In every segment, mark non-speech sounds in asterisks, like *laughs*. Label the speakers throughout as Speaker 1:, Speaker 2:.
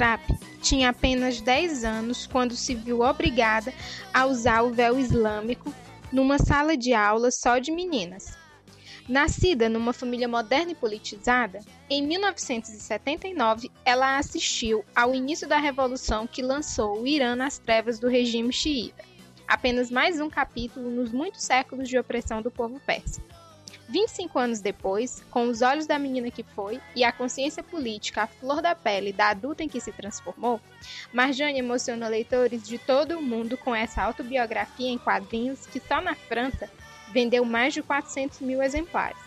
Speaker 1: Marjane Satrap tinha apenas 10 anos quando se viu obrigada a usar o véu islâmico numa sala de aula só de meninas. Nascida numa família moderna e politizada, em 1979 ela assistiu ao início da revolução que lançou o Irã nas trevas do regime xiita, apenas mais um capítulo nos muitos séculos de opressão do povo persa. 25 anos depois, com os olhos da menina que foi e a consciência política à flor da pele da adulta em que se transformou, Marjane emociona leitores de todo o mundo com essa autobiografia em quadrinhos que só na França vendeu mais de 400 mil exemplares.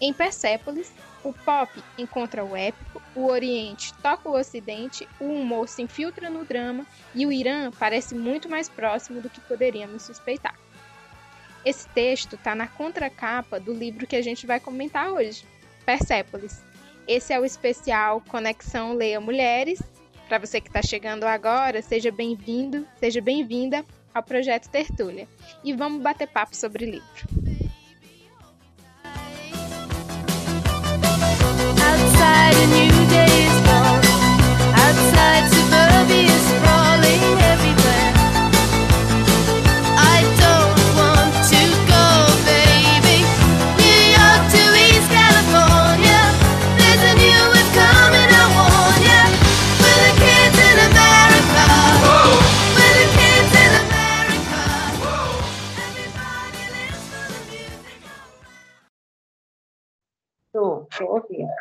Speaker 1: Em Persépolis, o pop encontra o épico, o Oriente toca o Ocidente, o humor se infiltra no drama e o Irã parece muito mais próximo do que poderíamos suspeitar. Esse texto está na contracapa do livro que a gente vai comentar hoje, Persépolis. Esse é o especial Conexão Leia Mulheres. Para você que está chegando agora, seja bem-vindo, seja bem-vinda ao projeto Tertúlia. E vamos bater papo sobre o livro. Outside
Speaker 2: Tô ouvindo.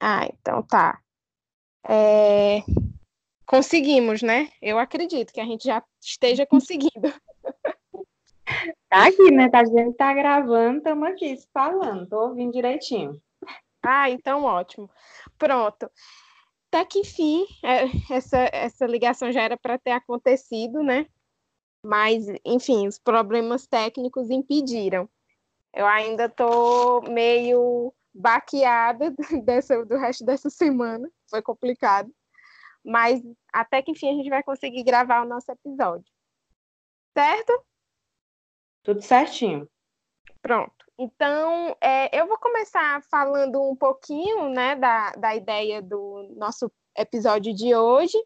Speaker 1: Ah, então tá. É... Conseguimos, né? Eu acredito que a gente já esteja *laughs* conseguindo.
Speaker 2: Tá aqui, né? Tá dizendo que tá gravando, estamos aqui falando, tô ouvindo direitinho.
Speaker 1: Ah, então ótimo. Pronto. Até que enfim, é, essa, essa ligação já era para ter acontecido, né? Mas, enfim, os problemas técnicos impediram. Eu ainda tô meio baqueada *laughs* dessa, do resto dessa semana, foi complicado. Mas até que enfim a gente vai conseguir gravar o nosso episódio. Certo?
Speaker 2: Tudo certinho.
Speaker 1: Pronto. Então, é, eu vou começar falando um pouquinho né, da, da ideia do nosso episódio de hoje.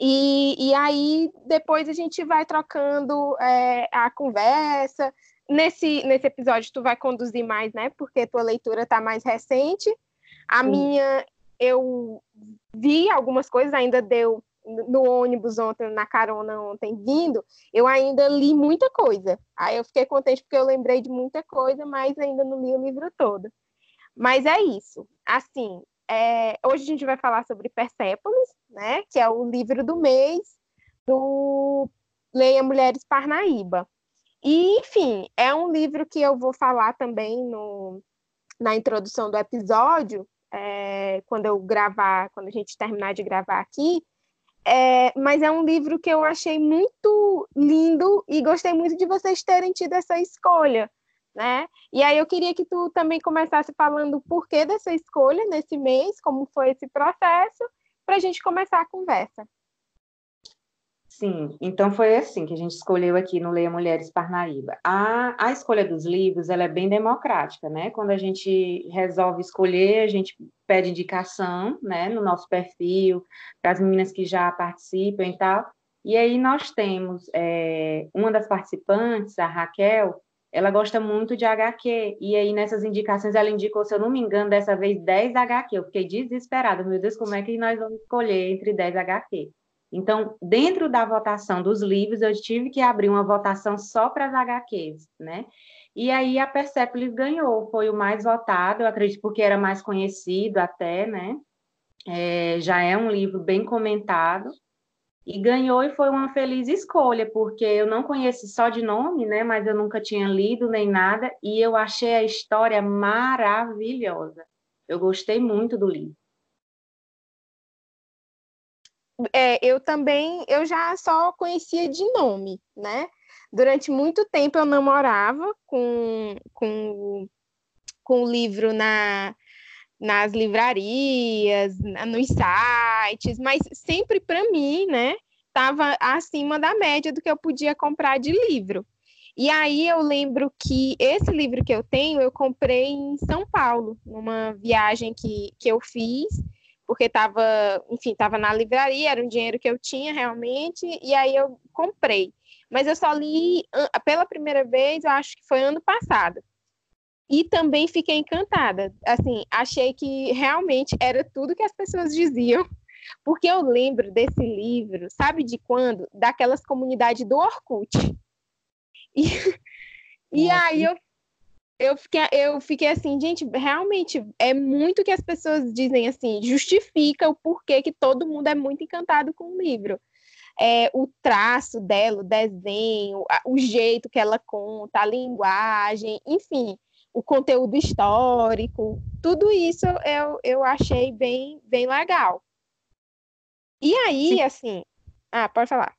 Speaker 1: E, e aí, depois a gente vai trocando é, a conversa, Nesse, nesse episódio, tu vai conduzir mais, né? Porque tua leitura está mais recente. A Sim. minha, eu vi algumas coisas, ainda deu no ônibus ontem, na carona ontem vindo, eu ainda li muita coisa. Aí eu fiquei contente porque eu lembrei de muita coisa, mas ainda não li o livro todo. Mas é isso. Assim, é, hoje a gente vai falar sobre Persépolis, né? Que é o livro do mês do Leia Mulheres Parnaíba. E, enfim, é um livro que eu vou falar também no, na introdução do episódio, é, quando eu gravar, quando a gente terminar de gravar aqui. É, mas é um livro que eu achei muito lindo e gostei muito de vocês terem tido essa escolha, né? E aí eu queria que tu também começasse falando o porquê dessa escolha nesse mês, como foi esse processo, para a gente começar a conversa.
Speaker 2: Sim, então foi assim que a gente escolheu aqui no Leia Mulheres Parnaíba. A, a escolha dos livros, ela é bem democrática, né? Quando a gente resolve escolher, a gente pede indicação, né, no nosso perfil, para as meninas que já participam e tal. E aí nós temos é, uma das participantes, a Raquel, ela gosta muito de HQ, e aí nessas indicações ela indicou, se eu não me engano, dessa vez 10 HQ. Eu fiquei desesperada, meu Deus, como é que nós vamos escolher entre 10 HQ? Então, dentro da votação dos livros, eu tive que abrir uma votação só para as HQs, né? E aí a Persepolis ganhou, foi o mais votado, eu acredito porque era mais conhecido até, né? É, já é um livro bem comentado, e ganhou e foi uma feliz escolha, porque eu não conheço só de nome, né? Mas eu nunca tinha lido nem nada, e eu achei a história maravilhosa. Eu gostei muito do livro
Speaker 1: é, eu também, eu já só conhecia de nome, né? Durante muito tempo eu namorava com, com, com o livro na, nas livrarias, nos sites, mas sempre para mim, né, estava acima da média do que eu podia comprar de livro. E aí eu lembro que esse livro que eu tenho, eu comprei em São Paulo, numa viagem que, que eu fiz, porque estava, enfim, estava na livraria, era um dinheiro que eu tinha realmente, e aí eu comprei. Mas eu só li pela primeira vez, eu acho que foi ano passado. E também fiquei encantada. Assim, achei que realmente era tudo que as pessoas diziam, *laughs* porque eu lembro desse livro, sabe de quando? Daquelas comunidades do Orkut. E, *laughs* e aí eu eu fiquei, eu fiquei assim, gente, realmente é muito que as pessoas dizem assim, justifica o porquê que todo mundo é muito encantado com o livro. É, o traço dela, o desenho, o jeito que ela conta, a linguagem, enfim, o conteúdo histórico, tudo isso eu, eu achei bem, bem legal. E aí, Sim. assim. Ah, pode falar.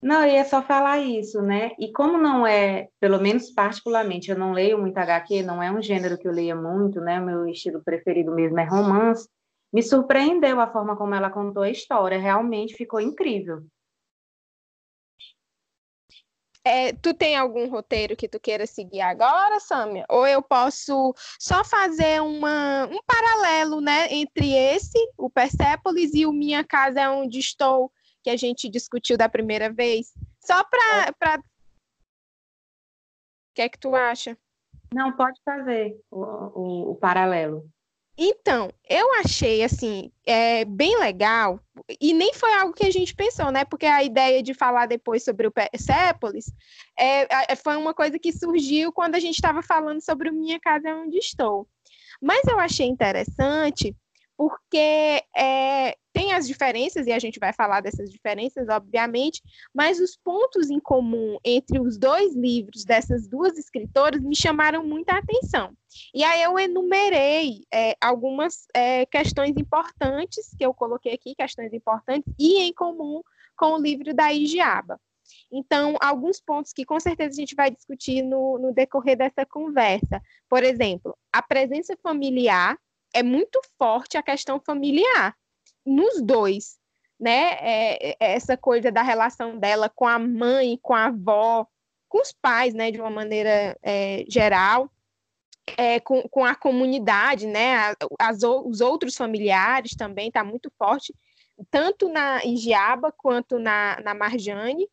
Speaker 2: Não, eu ia só falar isso, né? E como não é, pelo menos particularmente, eu não leio muito HQ, não é um gênero que eu leia muito, né? O meu estilo preferido mesmo é romance. Me surpreendeu a forma como ela contou a história, realmente ficou incrível.
Speaker 1: É, tu tem algum roteiro que tu queira seguir agora, Samia? Ou eu posso só fazer uma, um paralelo, né, entre esse, o Persepolis, e o Minha Casa é Onde Estou, que a gente discutiu da primeira vez? Só para. É. Pra... O que é que tu acha?
Speaker 2: Não, pode fazer o, o, o paralelo.
Speaker 1: Então, eu achei assim é, bem legal, e nem foi algo que a gente pensou, né? Porque a ideia de falar depois sobre o Persepolis é, é foi uma coisa que surgiu quando a gente estava falando sobre o Minha Casa é Onde Estou. Mas eu achei interessante porque é, tem as diferenças, e a gente vai falar dessas diferenças, obviamente, mas os pontos em comum entre os dois livros dessas duas escritoras me chamaram muita atenção. E aí eu enumerei é, algumas é, questões importantes que eu coloquei aqui, questões importantes e em comum com o livro da Igiaba. Então, alguns pontos que com certeza a gente vai discutir no, no decorrer dessa conversa. Por exemplo, a presença familiar é muito forte a questão familiar nos dois, né? É, é, essa coisa da relação dela com a mãe, com a avó, com os pais, né? De uma maneira é, geral, é, com, com a comunidade, né? As, os outros familiares também está muito forte, tanto na Igiaba quanto na, na Marjane.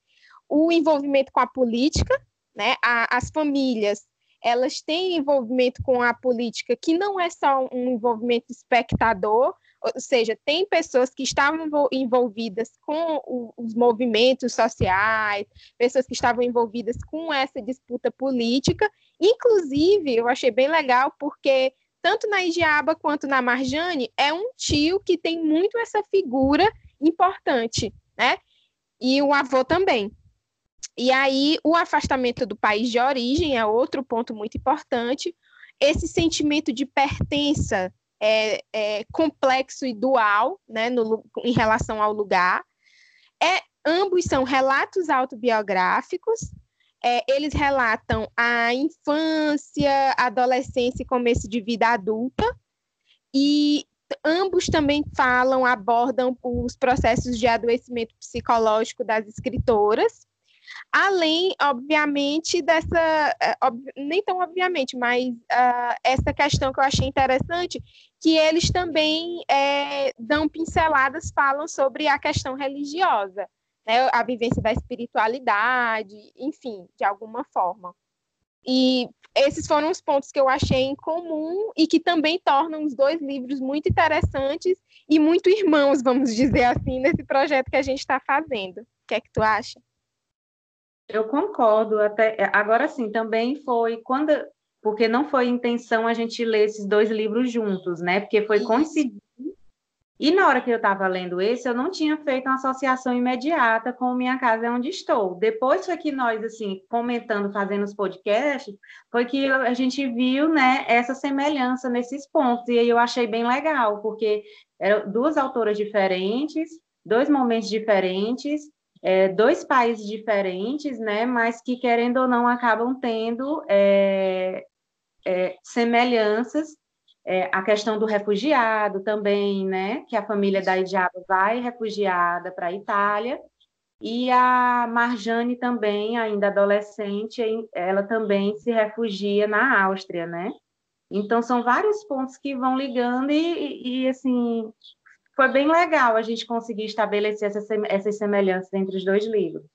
Speaker 1: O envolvimento com a política, né? A, as famílias elas têm envolvimento com a política que não é só um envolvimento espectador, ou seja, tem pessoas que estavam envolvidas com os movimentos sociais, pessoas que estavam envolvidas com essa disputa política. Inclusive, eu achei bem legal porque tanto na Igiaba quanto na Marjane é um tio que tem muito essa figura importante, né? E o avô também. E aí, o afastamento do país de origem é outro ponto muito importante. Esse sentimento de pertença é, é complexo e dual, né, no, em relação ao lugar. É, ambos são relatos autobiográficos. É, eles relatam a infância, adolescência e começo de vida adulta. E ambos também falam, abordam os processos de adoecimento psicológico das escritoras Além, obviamente, dessa, é, nem tão obviamente, mas uh, essa questão que eu achei interessante, que eles também é, dão pinceladas, falam sobre a questão religiosa, né, a vivência da espiritualidade, enfim, de alguma forma. E esses foram os pontos que eu achei em comum e que também tornam os dois livros muito interessantes e muito irmãos, vamos dizer assim, nesse projeto que a gente está fazendo. O que é que tu acha?
Speaker 2: Eu concordo, até é, agora sim, também foi quando, porque não foi intenção a gente ler esses dois livros juntos, né? Porque foi coincidir. E na hora que eu estava lendo esse, eu não tinha feito uma associação imediata com Minha Casa é Onde Estou. Depois foi que nós, assim, comentando, fazendo os podcasts, foi que a gente viu, né, essa semelhança nesses pontos. E aí eu achei bem legal, porque eram duas autoras diferentes, dois momentos diferentes, é, dois países diferentes, né, mas que, querendo ou não, acabam tendo é, é, semelhanças. É, a questão do refugiado também, né, que a família da Idiaba vai refugiada para a Itália, e a Marjane também, ainda adolescente, ela também se refugia na Áustria, né? Então, são vários pontos que vão ligando e, e, e assim, foi bem legal a gente conseguir estabelecer essas, semelhanças entre os dois livros.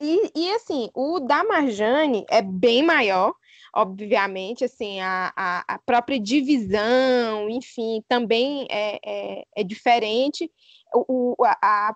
Speaker 1: E, e assim, o da Marjane é bem maior, obviamente, assim, a, a, a própria divisão, enfim, também é, é, é diferente. O, a,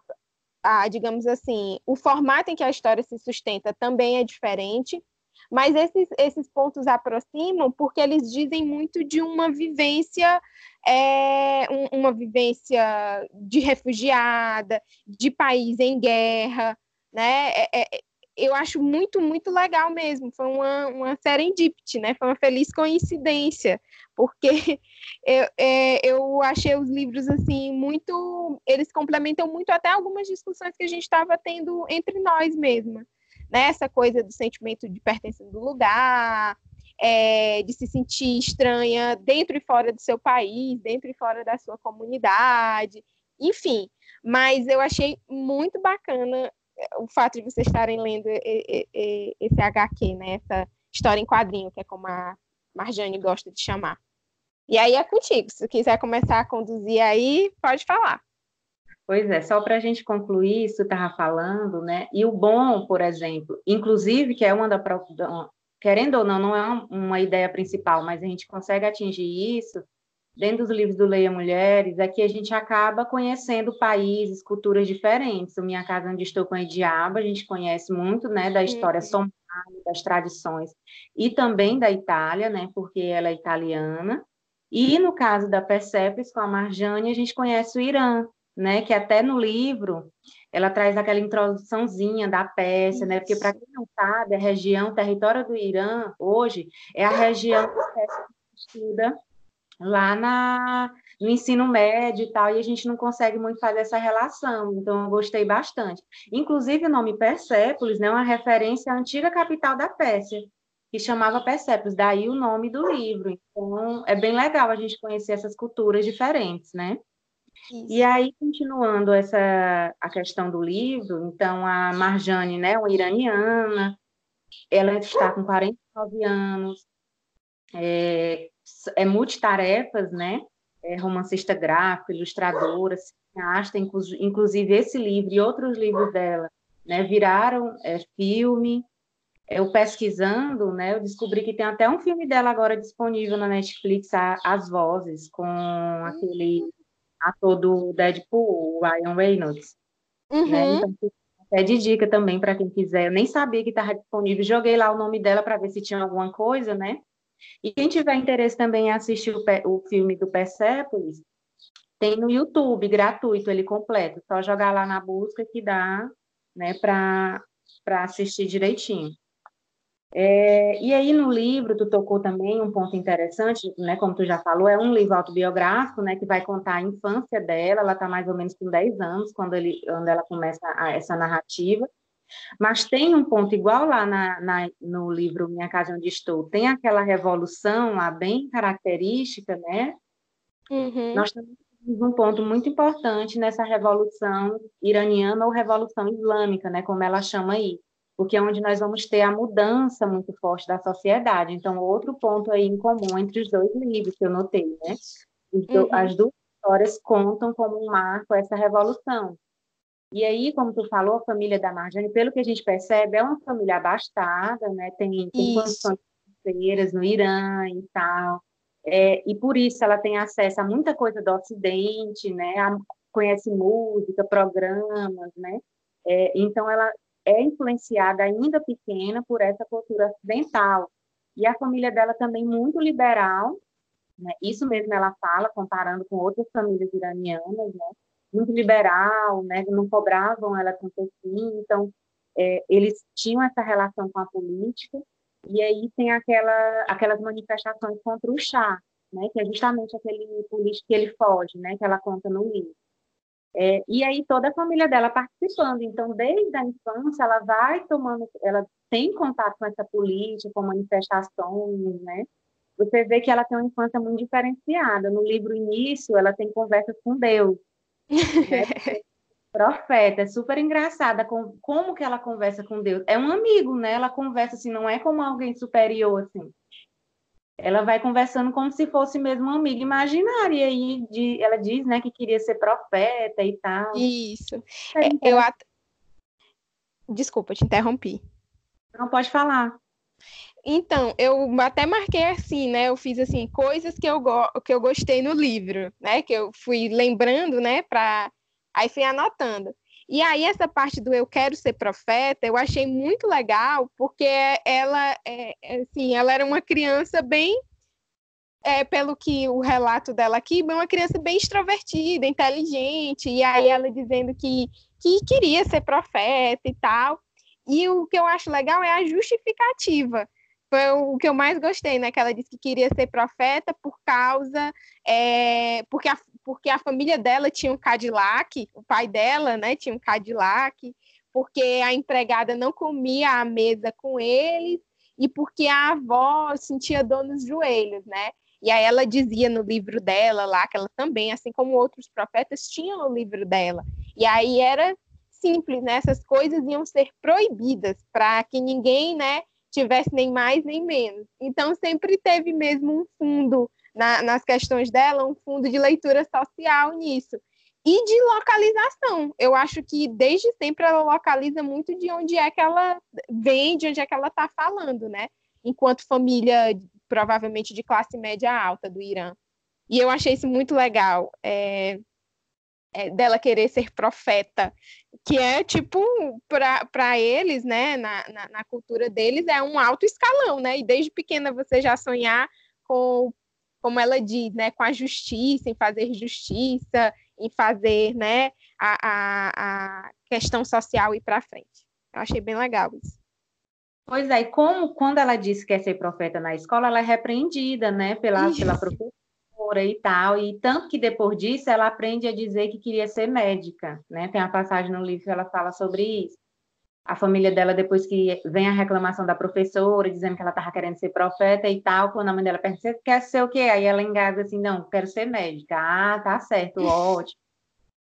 Speaker 1: a, digamos assim, o formato em que a história se sustenta também é diferente, mas esses, esses pontos aproximam porque eles dizem muito de uma vivência, é, uma vivência de refugiada, de país em guerra, né? É, é, eu acho muito, muito legal mesmo. Foi uma, uma serendipity, né? Foi uma feliz coincidência, porque *laughs* eu, é, eu achei os livros, assim, muito... Eles complementam muito até algumas discussões que a gente estava tendo entre nós mesma. Né? Essa coisa do sentimento de pertença do lugar, é, de se sentir estranha dentro e fora do seu país, dentro e fora da sua comunidade, enfim. Mas eu achei muito bacana o fato de vocês estarem lendo esse HQ, né? Essa história em quadrinho, que é como a Marjane gosta de chamar. E aí é contigo. Se quiser começar a conduzir aí, pode falar.
Speaker 2: Pois é, só para a gente concluir isso, estava falando, né? E o bom, por exemplo, inclusive, que é uma da querendo ou não, não é uma ideia principal, mas a gente consegue atingir isso dentro dos livros do Leia Mulheres, é que a gente acaba conhecendo países, culturas diferentes. O Minha Casa Onde Estou com a Diaba, a gente conhece muito, né, da história uhum. das tradições, e também da Itália, né, porque ela é italiana. E no caso da Persepolis, com a Marjane, a gente conhece o Irã, né, que até no livro ela traz aquela introduçãozinha da Pérsia, né, porque para quem não sabe, a região, território do Irã, hoje, é a região que estuda lá na, no ensino médio e tal, e a gente não consegue muito fazer essa relação, então eu gostei bastante. Inclusive, o nome Persépolis né, é uma referência à antiga capital da Pérsia, que chamava Persépolis, daí o nome do livro. Então, é bem legal a gente conhecer essas culturas diferentes, né? Isso. E aí, continuando essa a questão do livro, então a Marjane, né, uma iraniana, ela está com 49 anos, é, é multitarefas, né? É romancista gráfico, ilustradora, cineasta, inclusive esse livro e outros livros dela, né? Viraram é, filme. Eu pesquisando, né? Eu descobri que tem até um filme dela agora disponível na Netflix, As Vozes, com aquele ator do Deadpool, o Ryan Reynolds. Né? Uhum. Né? Então, é de dica também para quem quiser. Eu nem sabia que estava disponível. Joguei lá o nome dela para ver se tinha alguma coisa, né? E quem tiver interesse também em assistir o, o filme do Persepolis, tem no YouTube, gratuito, ele completo. Só jogar lá na busca que dá, né, para assistir direitinho. É, e aí no livro tu tocou também um ponto interessante, né, como tu já falou, é um livro autobiográfico, né, que vai contar a infância dela, ela está mais ou menos com 10 anos quando, ele, quando ela começa a, essa narrativa, mas tem um ponto igual lá na, na, no livro Minha Casa Onde Estou, tem aquela revolução lá bem característica, né? Uhum. Nós temos um ponto muito importante nessa revolução iraniana ou revolução islâmica, né? Como ela chama aí, porque é onde nós vamos ter a mudança muito forte da sociedade. Então, outro ponto aí em comum entre os dois livros que eu notei, né? Uhum. As duas histórias contam como um marco essa revolução. E aí, como tu falou, a família da Marjane, pelo que a gente percebe, é uma família abastada, né? Tem, tem condições financeiras no Irã e tal. É, e por isso ela tem acesso a muita coisa do Ocidente, né? A, conhece música, programas, né? É, então ela é influenciada ainda pequena por essa cultura ocidental. E a família dela também muito liberal, né? Isso mesmo ela fala comparando com outras famílias iranianas, né? muito liberal, né? não cobravam ela tanto assim, então é, eles tinham essa relação com a política, e aí tem aquela, aquelas manifestações contra o chá, né? que é justamente aquele político que ele foge, né? que ela conta no livro. É, e aí toda a família dela participando, então desde a infância ela vai tomando, ela tem contato com essa política, com manifestações, né? Você vê que ela tem uma infância muito diferenciada. No livro Início, ela tem conversas com Deus, né? *laughs* Profeta, é super engraçada com, como que ela conversa com Deus. É um amigo, né? Ela conversa assim, não é como alguém superior, assim. Ela vai conversando como se fosse mesmo uma amiga imaginária. E aí de, ela diz, né, que queria ser profeta e tal.
Speaker 1: Isso. É, eu at... Desculpa, te interrompi.
Speaker 2: Não pode falar.
Speaker 1: Então, eu até marquei assim, né? Eu fiz assim coisas que eu, go que eu gostei no livro, né? Que eu fui lembrando, né? Para aí fui anotando. E aí essa parte do eu quero ser profeta, eu achei muito legal, porque ela, é, é, assim, ela era uma criança bem, é, pelo que o relato dela aqui, uma criança bem extrovertida, inteligente, e aí ela dizendo que, que queria ser profeta e tal. E o que eu acho legal é a justificativa. Foi o que eu mais gostei, né? Que ela disse que queria ser profeta por causa, é, porque a, porque a família dela tinha um Cadillac, o pai dela, né, tinha um Cadillac, porque a empregada não comia à mesa com eles e porque a avó sentia dor nos joelhos, né? E aí ela dizia no livro dela lá que ela também, assim como outros profetas, tinham o livro dela. E aí era simples, né? Essas coisas iam ser proibidas para que ninguém, né, tivesse nem mais nem menos. Então sempre teve mesmo um fundo na, nas questões dela um fundo de leitura social nisso. E de localização. Eu acho que desde sempre ela localiza muito de onde é que ela vem, de onde é que ela está falando, né? Enquanto família, provavelmente de classe média alta do Irã. E eu achei isso muito legal. É, é, dela querer ser profeta, que é tipo, para eles, né, na, na, na, cultura deles, é um alto escalão, né? E desde pequena você já sonhar com como ela diz, né, com a justiça, em fazer justiça, em fazer, né, a, a, a questão social ir para frente. Eu achei bem legal isso.
Speaker 2: Pois é, e como quando ela disse que quer ser profeta na escola, ela é repreendida, né, pela, pela professora e tal, e tanto que depois disso ela aprende a dizer que queria ser médica, né, tem uma passagem no livro que ela fala sobre isso a família dela, depois que vem a reclamação da professora, dizendo que ela estava querendo ser profeta e tal, quando a mãe dela pergunta, você quer ser o quê? Aí ela engasa assim, não, quero ser médica. Ah, tá certo, ótimo.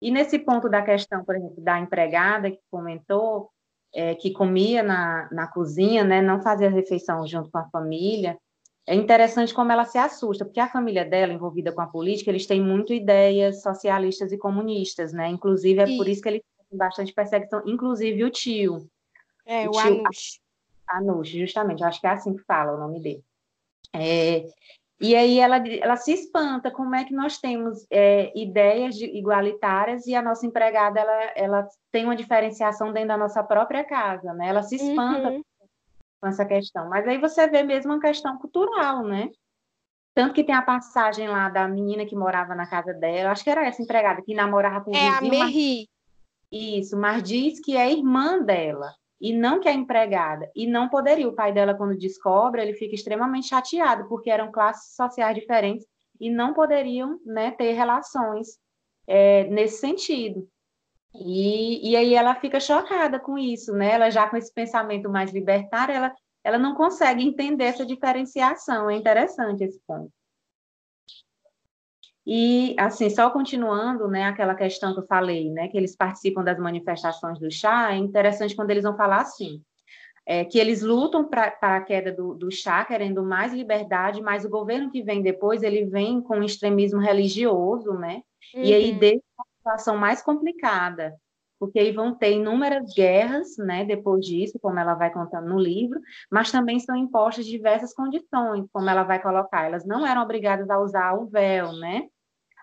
Speaker 2: E nesse ponto da questão, por exemplo, da empregada que comentou, é, que comia na, na cozinha, né, não fazia refeição junto com a família, é interessante como ela se assusta, porque a família dela, envolvida com a política, eles têm muito ideias socialistas e comunistas, né? Inclusive, é por isso que eles bastante perseguição, inclusive o tio.
Speaker 1: É, o, o tio, Anush.
Speaker 2: Anush, justamente, acho que é assim que fala o nome dele. É, e aí ela, ela se espanta como é que nós temos é, ideias igualitárias e a nossa empregada ela, ela tem uma diferenciação dentro da nossa própria casa, né? Ela se espanta uhum. com essa questão. Mas aí você vê mesmo uma questão cultural, né? Tanto que tem a passagem lá da menina que morava na casa dela, acho que era essa empregada, que namorava com o
Speaker 1: é vizinho. A Merri.
Speaker 2: Isso, mas diz que é irmã dela e não que é empregada. E não poderia. O pai dela, quando descobre, ele fica extremamente chateado, porque eram classes sociais diferentes e não poderiam né, ter relações é, nesse sentido. E, e aí ela fica chocada com isso, né? Ela já com esse pensamento mais libertário, ela, ela não consegue entender essa diferenciação. É interessante esse ponto. E, assim, só continuando, né, aquela questão que eu falei, né, que eles participam das manifestações do chá, é interessante quando eles vão falar assim, é, que eles lutam para a queda do, do chá, querendo mais liberdade, mas o governo que vem depois, ele vem com um extremismo religioso, né, uhum. e aí uhum. deixa uma situação mais complicada, porque aí vão ter inúmeras guerras, né, depois disso, como ela vai contando no livro, mas também são impostas diversas condições, como ela vai colocar, elas não eram obrigadas a usar o véu, né,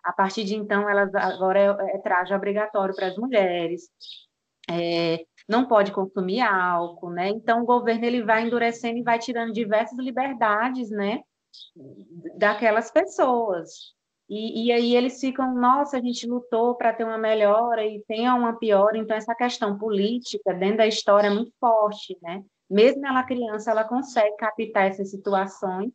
Speaker 2: a partir de então, elas agora é, é traje obrigatório para as mulheres. É, não pode consumir álcool, né? Então o governo ele vai endurecendo e vai tirando diversas liberdades, né? Daquelas pessoas. E, e aí eles ficam, nossa, a gente lutou para ter uma melhora e tem uma pior. Então essa questão política dentro da história é muito forte, né? Mesmo ela criança, ela consegue captar essas situações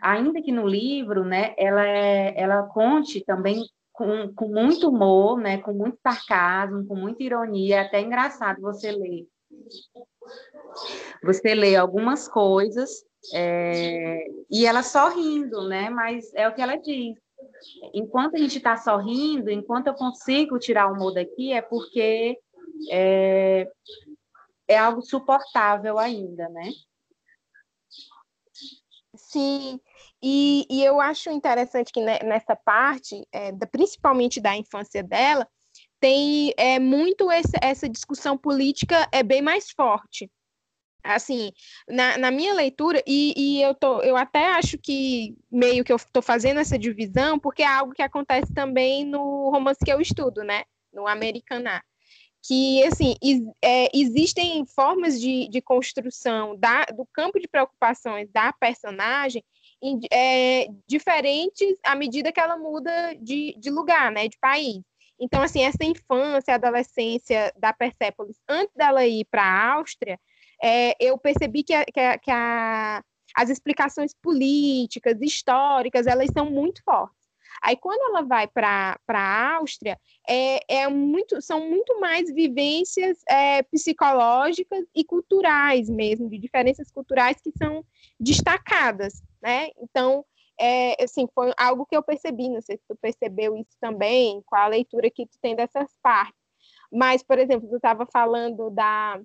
Speaker 2: ainda que no livro, né, ela, é, ela conte também com, com muito humor, né, com muito sarcasmo, com muita ironia, é até engraçado você ler. Você lê algumas coisas é, e ela sorrindo, né, mas é o que ela diz. Enquanto a gente está sorrindo, enquanto eu consigo tirar o humor daqui, é porque é, é algo suportável ainda, né?
Speaker 1: Sim, E, e eu acho interessante que nessa parte, é, da, principalmente da infância dela, tem é, muito esse, essa discussão política é bem mais forte. Assim, na, na minha leitura, e, e, eu, tô, eu até acho que meio que eu estou fazendo essa divisão, porque é algo que acontece também no romance que eu estudo, né? No Americaná que assim é, existem formas de, de construção da, do campo de preocupações da personagem em, é, diferentes à medida que ela muda de, de lugar, né, de país. Então, assim, essa infância, adolescência da Persepolis, antes dela ir para a Áustria, é, eu percebi que, a, que, a, que a, as explicações políticas, históricas, elas são muito fortes. Aí, quando ela vai para a Áustria, é, é muito, são muito mais vivências é, psicológicas e culturais mesmo, de diferenças culturais que são destacadas, né? Então, é, assim, foi algo que eu percebi, não sei se tu percebeu isso também, com a leitura que tu tem dessas partes. Mas, por exemplo, tu estava falando da,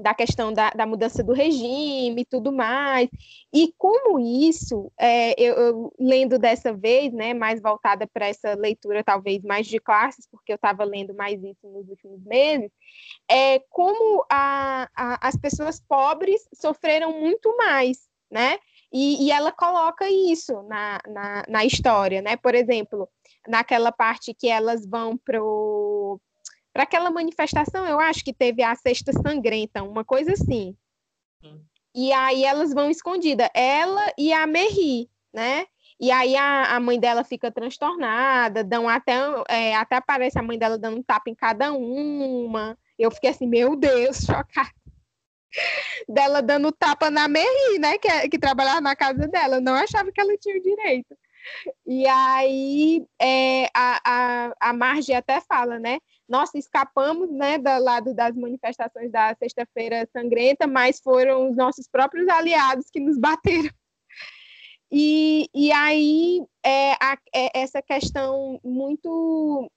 Speaker 1: da questão da, da, mudança do regime e tudo mais. E como isso, é, eu, eu, lendo dessa vez, né, mais voltada para essa leitura talvez mais de classes, porque eu estava lendo mais isso nos últimos meses, é como a, a, as pessoas pobres sofreram muito mais, né? E, e ela coloca isso na, na, na história, né? Por exemplo, naquela parte que elas vão pro para aquela manifestação, eu acho que teve a Sexta Sangrenta, uma coisa assim. Sim. E aí elas vão escondida, ela e a Merri, né? E aí a, a mãe dela fica transtornada, dão até, é, até aparece a mãe dela dando um tapa em cada uma. Eu fiquei assim, meu Deus, *laughs* chocada. dela dando tapa na Merri, né? Que, que trabalhava na casa dela. Eu não achava que ela tinha o direito. E aí é, a, a, a Marge até fala, né? Nossa, escapamos né, do lado das manifestações da Sexta-feira Sangrenta, mas foram os nossos próprios aliados que nos bateram. E, e aí é, a, é essa questão muito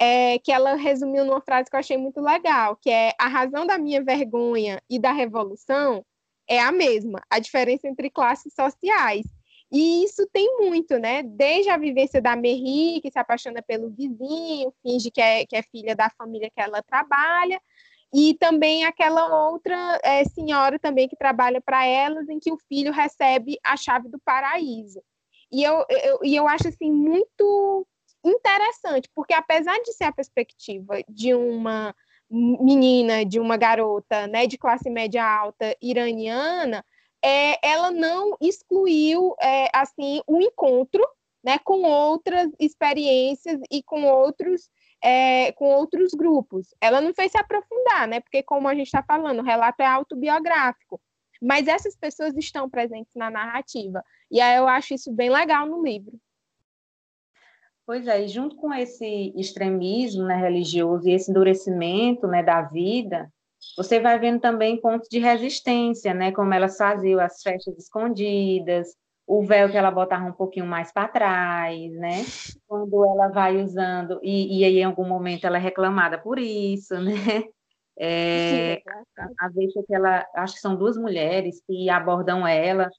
Speaker 1: é, que ela resumiu numa frase que eu achei muito legal, que é a razão da minha vergonha e da revolução é a mesma, a diferença entre classes sociais. E isso tem muito, né? Desde a vivência da Merri, que se apaixona pelo vizinho, finge que é, que é filha da família que ela trabalha, e também aquela outra é, senhora também que trabalha para elas, em que o filho recebe a chave do paraíso. E eu, eu, e eu acho assim muito interessante, porque apesar de ser a perspectiva de uma menina, de uma garota, né, de classe média alta iraniana, é, ela não excluiu é, assim o encontro né, com outras experiências e com outros é, com outros grupos. Ela não fez se aprofundar, né? Porque como a gente está falando, o relato é autobiográfico. Mas essas pessoas estão presentes na narrativa. E aí eu acho isso bem legal no livro.
Speaker 2: Pois é, e junto com esse extremismo né, religioso e esse endurecimento né, da vida, você vai vendo também pontos de resistência, né? Como elas faziam as festas escondidas, o véu que ela botava um pouquinho mais para trás, né? *laughs* Quando ela vai usando, e, e, aí em algum momento ela é reclamada por isso, *laughs* né? É, é a, que ela, acho que são duas mulheres que abordam ela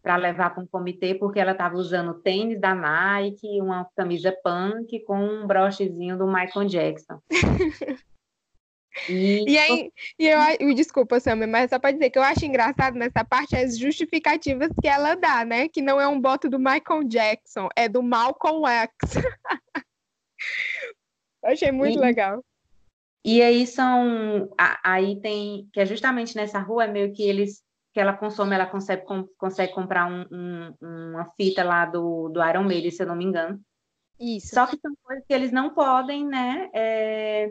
Speaker 2: para levar para um comitê porque ela estava usando tênis da Nike, uma camisa punk com um brochezinho do Michael Jackson. *laughs*
Speaker 1: E, e aí, e eu, desculpa, Sammy, mas só para dizer que eu acho engraçado nessa parte as justificativas que ela dá, né? Que não é um voto do Michael Jackson, é do Malcolm X. *laughs* achei muito e, legal.
Speaker 2: E aí são. Aí tem. Que é justamente nessa rua, é meio que eles. Que ela consome, ela consegue, consegue comprar um, um, uma fita lá do, do Iron Maiden, se eu não me engano. Isso. Só que são coisas que eles não podem, né? É,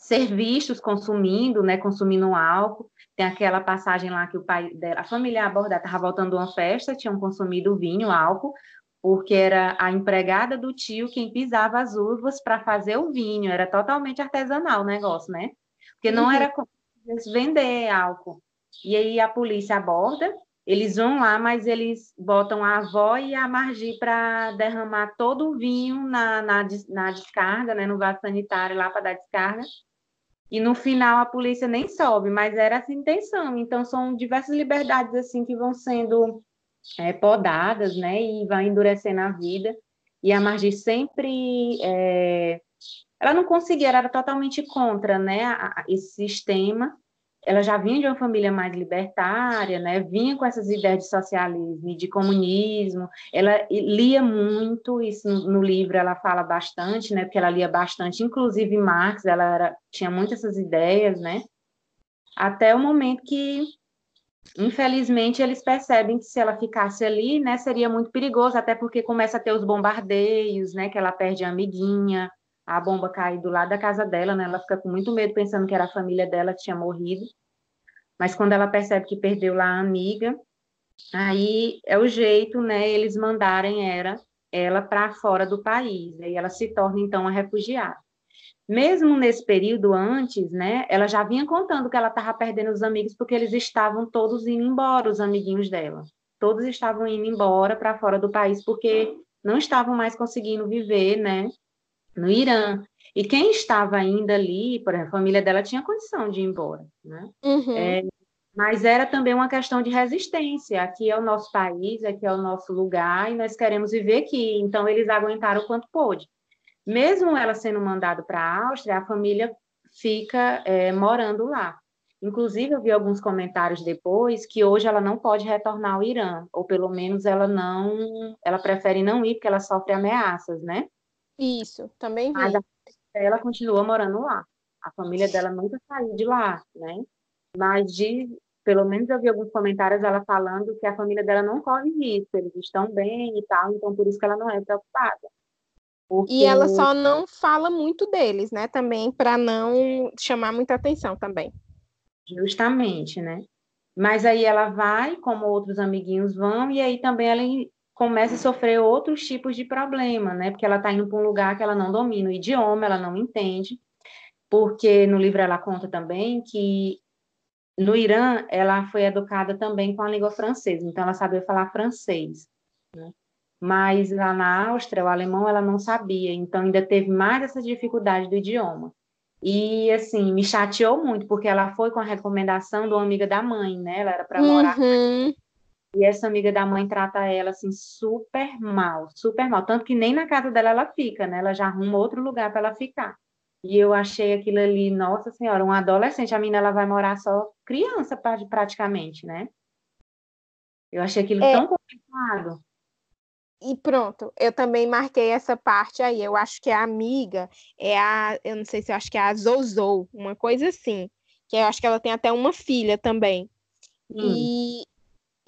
Speaker 2: ser vistos consumindo, né, consumindo álcool. Tem aquela passagem lá que o pai dela, a família abordada estava voltando de uma festa, tinham consumido vinho, álcool, porque era a empregada do tio quem pisava as uvas para fazer o vinho, era totalmente artesanal o negócio, né? Porque não uhum. era como vender álcool. E aí a polícia aborda, eles vão lá, mas eles botam a avó e a Margi para derramar todo o vinho na, na, na descarga, né, no vaso sanitário lá para dar descarga. E no final a polícia nem soube, mas era essa intenção. Então são diversas liberdades assim que vão sendo é, podadas, né, e vai endurecendo a vida. E a Margi sempre, é, ela não conseguia, ela era totalmente contra, né, a, a, esse sistema. Ela já vinha de uma família mais libertária, né, vinha com essas ideias de socialismo e de comunismo. Ela lia muito, isso no, livro ela fala bastante, né, porque ela lia bastante, inclusive Marx, ela era, tinha muitas essas ideias, né, até o momento que Infelizmente, eles percebem que se ela ficasse ali, né, seria muito perigoso, até porque começa a ter os bombardeios, né, que ela perde a amiguinha, a bomba cai do lado da casa dela, né, ela fica com muito medo pensando que era a família dela que tinha morrido. Mas quando ela percebe que perdeu lá a amiga, aí é o jeito, né, eles mandarem era ela para fora do país, aí ela se torna então uma refugiada. Mesmo nesse período antes, né, ela já vinha contando que ela estava perdendo os amigos porque eles estavam todos indo embora, os amiguinhos dela. Todos estavam indo embora para fora do país porque não estavam mais conseguindo viver, né, no Irã. E quem estava ainda ali, por exemplo, a família dela tinha condição de ir embora, né?
Speaker 1: Uhum.
Speaker 2: É, mas era também uma questão de resistência. Aqui é o nosso país, aqui é o nosso lugar e nós queremos viver aqui. Então eles aguentaram o quanto pôde. Mesmo ela sendo mandada para a Áustria, a família fica é, morando lá. Inclusive, eu vi alguns comentários depois que hoje ela não pode retornar ao Irã, ou pelo menos ela não, ela prefere não ir porque ela sofre ameaças, né?
Speaker 1: Isso, também vi.
Speaker 2: Mas ela continua morando lá. A família dela nunca saiu de lá, né? Mas de, pelo menos eu vi alguns comentários ela falando que a família dela não corre risco, eles estão bem e tal, então por isso que ela não é preocupada.
Speaker 1: Porque... E ela só não fala muito deles, né? Também para não chamar muita atenção também.
Speaker 2: Justamente, né? Mas aí ela vai, como outros amiguinhos vão, e aí também ela começa a sofrer outros tipos de problema, né? Porque ela está indo para um lugar que ela não domina o idioma, ela não entende. Porque no livro ela conta também que no Irã ela foi educada também com a língua francesa, então ela sabia falar francês. Né? mas lá na Áustria, o alemão ela não sabia, então ainda teve mais essa dificuldade do idioma. E assim, me chateou muito, porque ela foi com a recomendação de uma amiga da mãe, né? Ela era para morar. E essa amiga da mãe trata ela assim super mal, super mal, tanto que nem na casa dela ela fica, né? Ela já arruma outro lugar para ela ficar. E eu achei aquilo ali, nossa senhora, um adolescente, a menina ela vai morar só criança praticamente, né? Eu achei aquilo é. tão complicado.
Speaker 1: E pronto, eu também marquei essa parte aí. Eu acho que a amiga é a, eu não sei se eu acho que é a Zozou, uma coisa assim. Que eu acho que ela tem até uma filha também. Hum. E,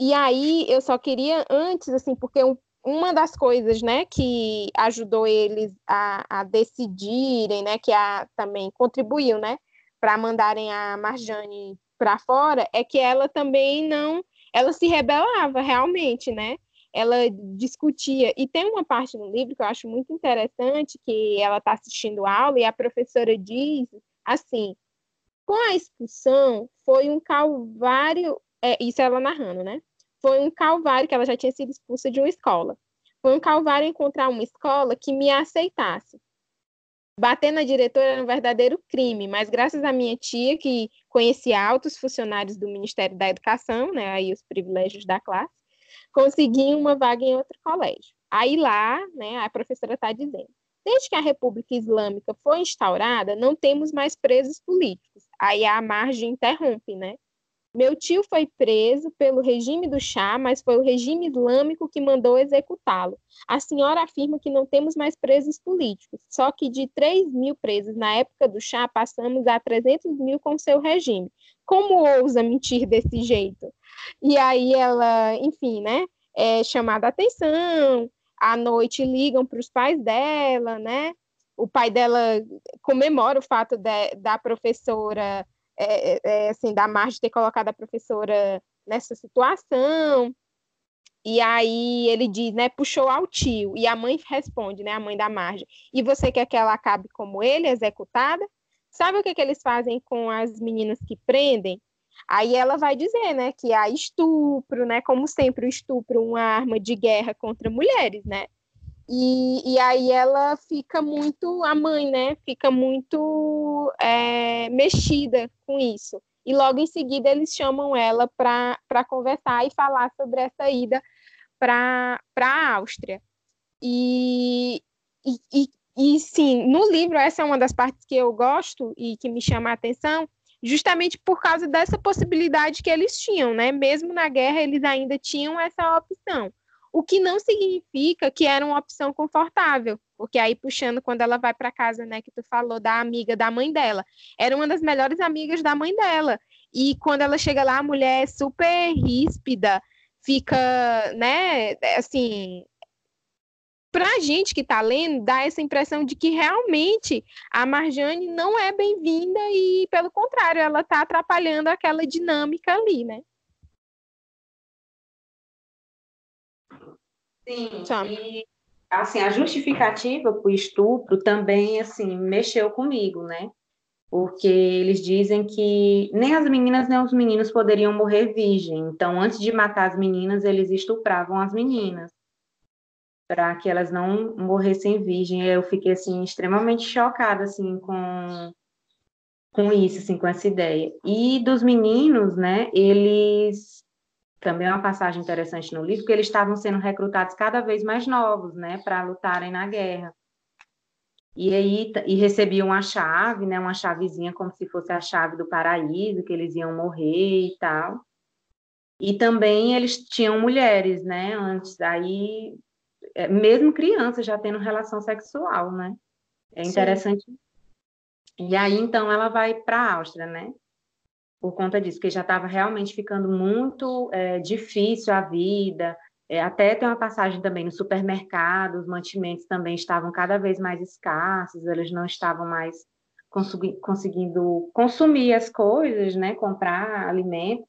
Speaker 1: e aí eu só queria antes, assim, porque um, uma das coisas, né, que ajudou eles a, a decidirem, né, que a, também contribuiu, né, para mandarem a Marjane para fora, é que ela também não, ela se rebelava realmente, né? ela discutia, e tem uma parte no livro que eu acho muito interessante, que ela está assistindo aula e a professora diz assim, com a expulsão foi um calvário, é, isso ela narrando, né? Foi um calvário que ela já tinha sido expulsa de uma escola. Foi um calvário encontrar uma escola que me aceitasse. Bater na diretora era um verdadeiro crime, mas graças à minha tia, que conhecia altos funcionários do Ministério da Educação, né, aí os privilégios da classe, consegui uma vaga em outro colégio. Aí lá, né, a professora está dizendo, desde que a República Islâmica foi instaurada, não temos mais presos políticos. Aí a margem interrompe, né? Meu tio foi preso pelo regime do chá, mas foi o regime islâmico que mandou executá-lo. A senhora afirma que não temos mais presos políticos, só que de 3 mil presos na época do chá, passamos a 300 mil com seu regime. Como ousa mentir desse jeito? E aí ela, enfim, né, é chamada a atenção, à noite ligam para os pais dela, né? O pai dela comemora o fato de, da professora, é, é, é assim, da Marge ter colocado a professora nessa situação. E aí ele diz, né, puxou ao tio. E a mãe responde, né, a mãe da Marge, e você quer que ela acabe como ele, executada? Sabe o que, que eles fazem com as meninas que prendem? Aí ela vai dizer, né, que há estupro, né, como sempre o estupro uma arma de guerra contra mulheres, né? E, e aí ela fica muito, a mãe, né, fica muito é, mexida com isso. E logo em seguida eles chamam ela para conversar e falar sobre essa ida para a Áustria. E, e, e, e, sim, no livro, essa é uma das partes que eu gosto e que me chama a atenção, justamente por causa dessa possibilidade que eles tinham, né? Mesmo na guerra, eles ainda tinham essa opção. O que não significa que era uma opção confortável, porque aí puxando quando ela vai para casa, né, que tu falou da amiga da mãe dela, era uma das melhores amigas da mãe dela. E quando ela chega lá, a mulher é super ríspida, fica, né, assim, para a gente que está lendo, dá essa impressão de que realmente a Marjane não é bem-vinda e, pelo contrário, ela está atrapalhando aquela dinâmica ali, né?
Speaker 2: Sim, e assim, a justificativa para o estupro também, assim, mexeu comigo, né? Porque eles dizem que nem as meninas nem os meninos poderiam morrer virgem. Então, antes de matar as meninas, eles estupravam as meninas para que elas não morressem virgem. Eu fiquei assim extremamente chocada assim com com isso, assim, com essa ideia. E dos meninos, né? Eles também é uma passagem interessante no livro, que eles estavam sendo recrutados cada vez mais novos, né, para lutarem na guerra. E aí e recebiam uma chave, né, uma chavezinha como se fosse a chave do paraíso, que eles iam morrer e tal. E também eles tinham mulheres, né, antes aí é, mesmo crianças já tendo relação sexual, né? É interessante. Sim. E aí então ela vai para a Áustria, né? Por conta disso, porque já estava realmente ficando muito é, difícil a vida. É, até tem uma passagem também no supermercado, os mantimentos também estavam cada vez mais escassos, eles não estavam mais conseguindo consumir as coisas, né, comprar alimento.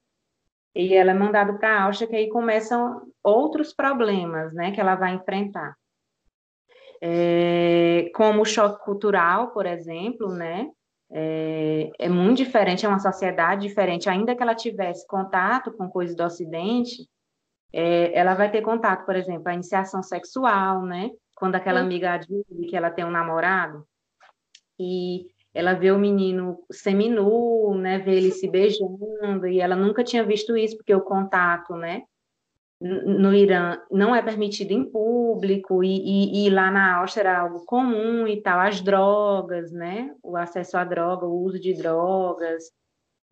Speaker 2: E ela é mandada para a Áustria, que aí começam outros problemas, né, que ela vai enfrentar. É, como o choque cultural, por exemplo, né, é, é, muito diferente, é uma sociedade diferente. Ainda que ela tivesse contato com coisas do Ocidente, é, ela vai ter contato, por exemplo, a iniciação sexual, né? Quando aquela Sim. amiga diz que ela tem um namorado e ela vê o menino seminu, né? Vê ele se beijando e ela nunca tinha visto isso porque o contato, né? No Irã não é permitido em público e, e, e, lá na Áustria era algo comum e tal, as drogas, né? O acesso à droga, o uso de drogas,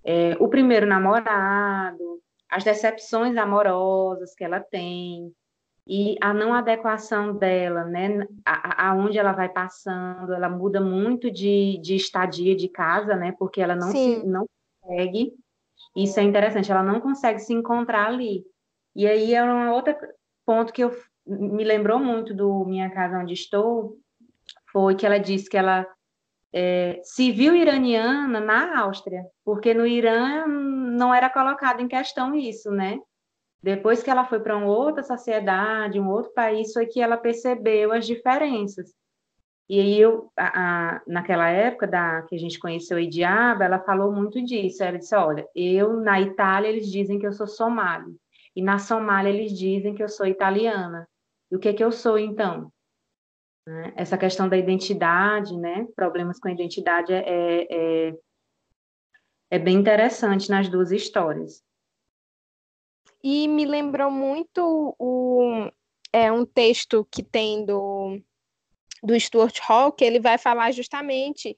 Speaker 2: é, o primeiro namorado, as decepções amorosas que ela tem e a não adequação dela, né? Aonde ela vai passando, ela muda muito de, de estadia de casa, né? Porque ela não se não consegue. Isso é interessante, ela não consegue se encontrar ali e aí é um outro ponto que eu, me lembrou muito do Minha Casa Onde Estou, foi que ela disse que ela é, se viu iraniana na Áustria, porque no Irã não era colocado em questão isso, né? Depois que ela foi para uma outra sociedade, um outro país, foi que ela percebeu as diferenças. E aí, eu, a, a, naquela época da, que a gente conheceu a Idiaba, ela falou muito disso. Ela disse: Olha, eu na Itália eles dizem que eu sou somali. E na Somália eles dizem que eu sou italiana. E o que é que eu sou então? Né? Essa questão da identidade, né? Problemas com a identidade é, é, é, é bem interessante nas duas histórias.
Speaker 1: E me lembrou muito o, é, um texto que tem do, do Stuart Hall, que ele vai falar justamente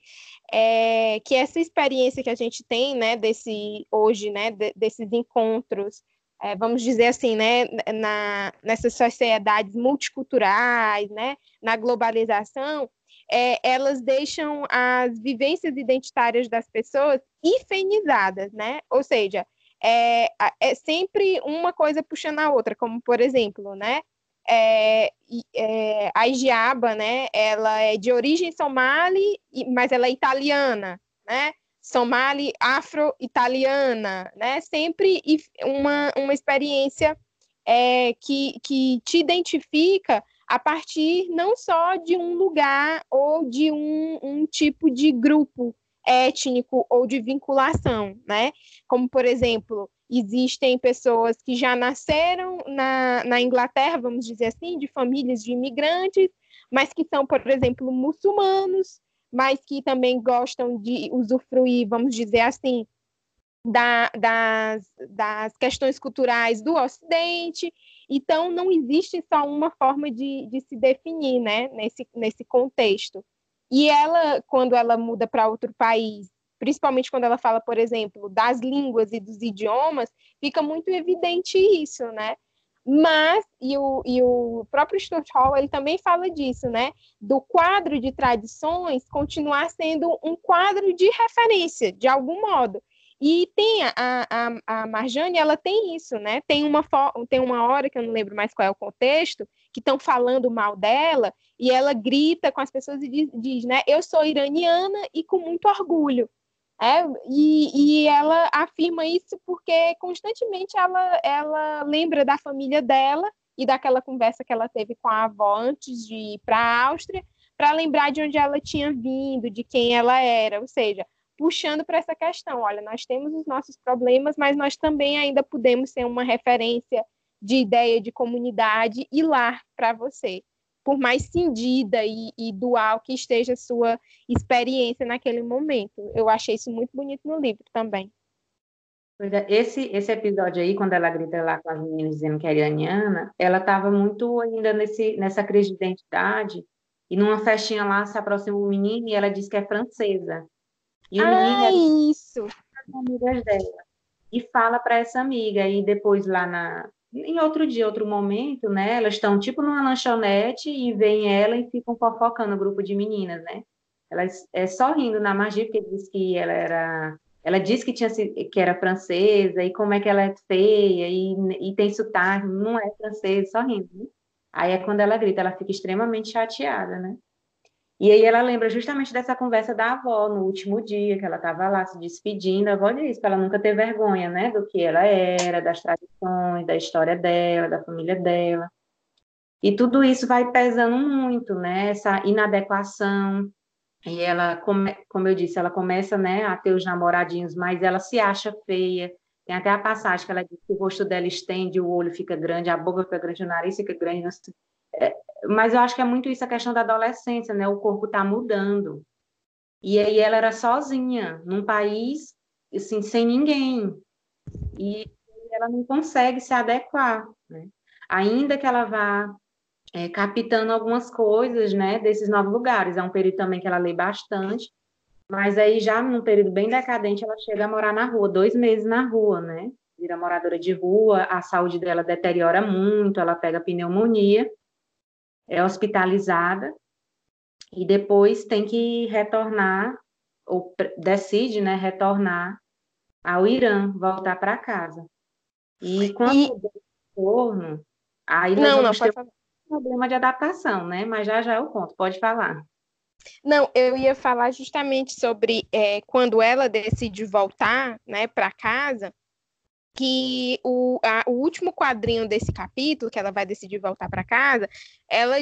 Speaker 1: é, que essa experiência que a gente tem, né, desse hoje, né, de, desses encontros é, vamos dizer assim, né, na, nessas sociedades multiculturais, né, na globalização, é, elas deixam as vivências identitárias das pessoas ifenizadas, né? Ou seja, é, é sempre uma coisa puxando a outra, como por exemplo, né? É, é, a Ijiaba, né? Ela é de origem somali, mas ela é italiana, né? Somali afro-italiana, né? Sempre uma, uma experiência é, que, que te identifica a partir não só de um lugar ou de um, um tipo de grupo étnico ou de vinculação, né? Como, por exemplo, existem pessoas que já nasceram na, na Inglaterra, vamos dizer assim, de famílias de imigrantes, mas que são, por exemplo, muçulmanos, mas que também gostam de usufruir, vamos dizer assim, da, das, das questões culturais do Ocidente, Então, não existe só uma forma de, de se definir, né, nesse, nesse contexto. E ela, quando ela muda para outro país, principalmente quando ela fala, por exemplo, das línguas e dos idiomas, fica muito evidente isso, né? Mas, e o, e o próprio Stuart Hall, ele também fala disso, né? Do quadro de tradições continuar sendo um quadro de referência, de algum modo. E tem a, a, a Marjane, ela tem isso, né? Tem uma, tem uma hora, que eu não lembro mais qual é o contexto, que estão falando mal dela, e ela grita com as pessoas e diz, diz né? Eu sou iraniana e com muito orgulho. É, e, e ela afirma isso porque constantemente ela, ela lembra da família dela e daquela conversa que ela teve com a avó antes de ir para a Áustria, para lembrar de onde ela tinha vindo, de quem ela era, ou seja, puxando para essa questão, olha, nós temos os nossos problemas, mas nós também ainda podemos ser uma referência de ideia de comunidade e lar para você por mais cindida e, e, dual que esteja a sua experiência naquele momento. Eu achei isso muito bonito no livro também.
Speaker 2: É, esse, esse episódio aí, quando ela grita lá com as meninas dizendo que é iraniana, ela estava muito ainda nesse, nessa crise de identidade, e numa festinha lá se aproxima um menino e ela diz que é francesa.
Speaker 1: E o ah, menino é isso!
Speaker 2: amigas dela. E fala para essa amiga, e depois lá na, em outro dia, outro momento, né? Elas estão tipo numa lanchonete e vem ela e ficam fofocando o grupo de meninas, né? Elas é só rindo na magia porque diz que ela era, ela disse que tinha que era francesa e como é que ela é feia e, e tem sotaque, não é francesa, só rindo. Né? Aí é quando ela grita, ela fica extremamente chateada, né? E aí ela lembra justamente dessa conversa da avó no último dia, que ela estava lá se despedindo. A avó disse para ela nunca ter vergonha, né, do que ela era, das tradições, da história dela, da família dela. E tudo isso vai pesando muito, né, essa inadequação. E ela, como eu disse, ela começa, né, a ter os namoradinhos, mas ela se acha feia. Tem até a passagem que ela diz que o rosto dela estende, o olho fica grande, a boca fica grande, o nariz fica grande. Mas eu acho que é muito isso a questão da adolescência, né? O corpo está mudando. E aí ela era sozinha, num país assim, sem ninguém. E ela não consegue se adequar, né? Ainda que ela vá é, captando algumas coisas, né, desses novos lugares. É um período também que ela lê bastante, mas aí já num período bem decadente ela chega a morar na rua, dois meses na rua, né? Vira moradora de rua, a saúde dela deteriora muito, ela pega pneumonia é hospitalizada e depois tem que retornar, ou decide, né, retornar ao Irã, voltar para casa. E quando e... retorno, aí
Speaker 1: não, não, pode
Speaker 2: falar. um problema de adaptação, né? Mas já já eu conto, pode falar.
Speaker 1: Não, eu ia falar justamente sobre é, quando ela decide voltar, né, para casa, que o, a, o último quadrinho desse capítulo, que ela vai decidir voltar para casa, ela,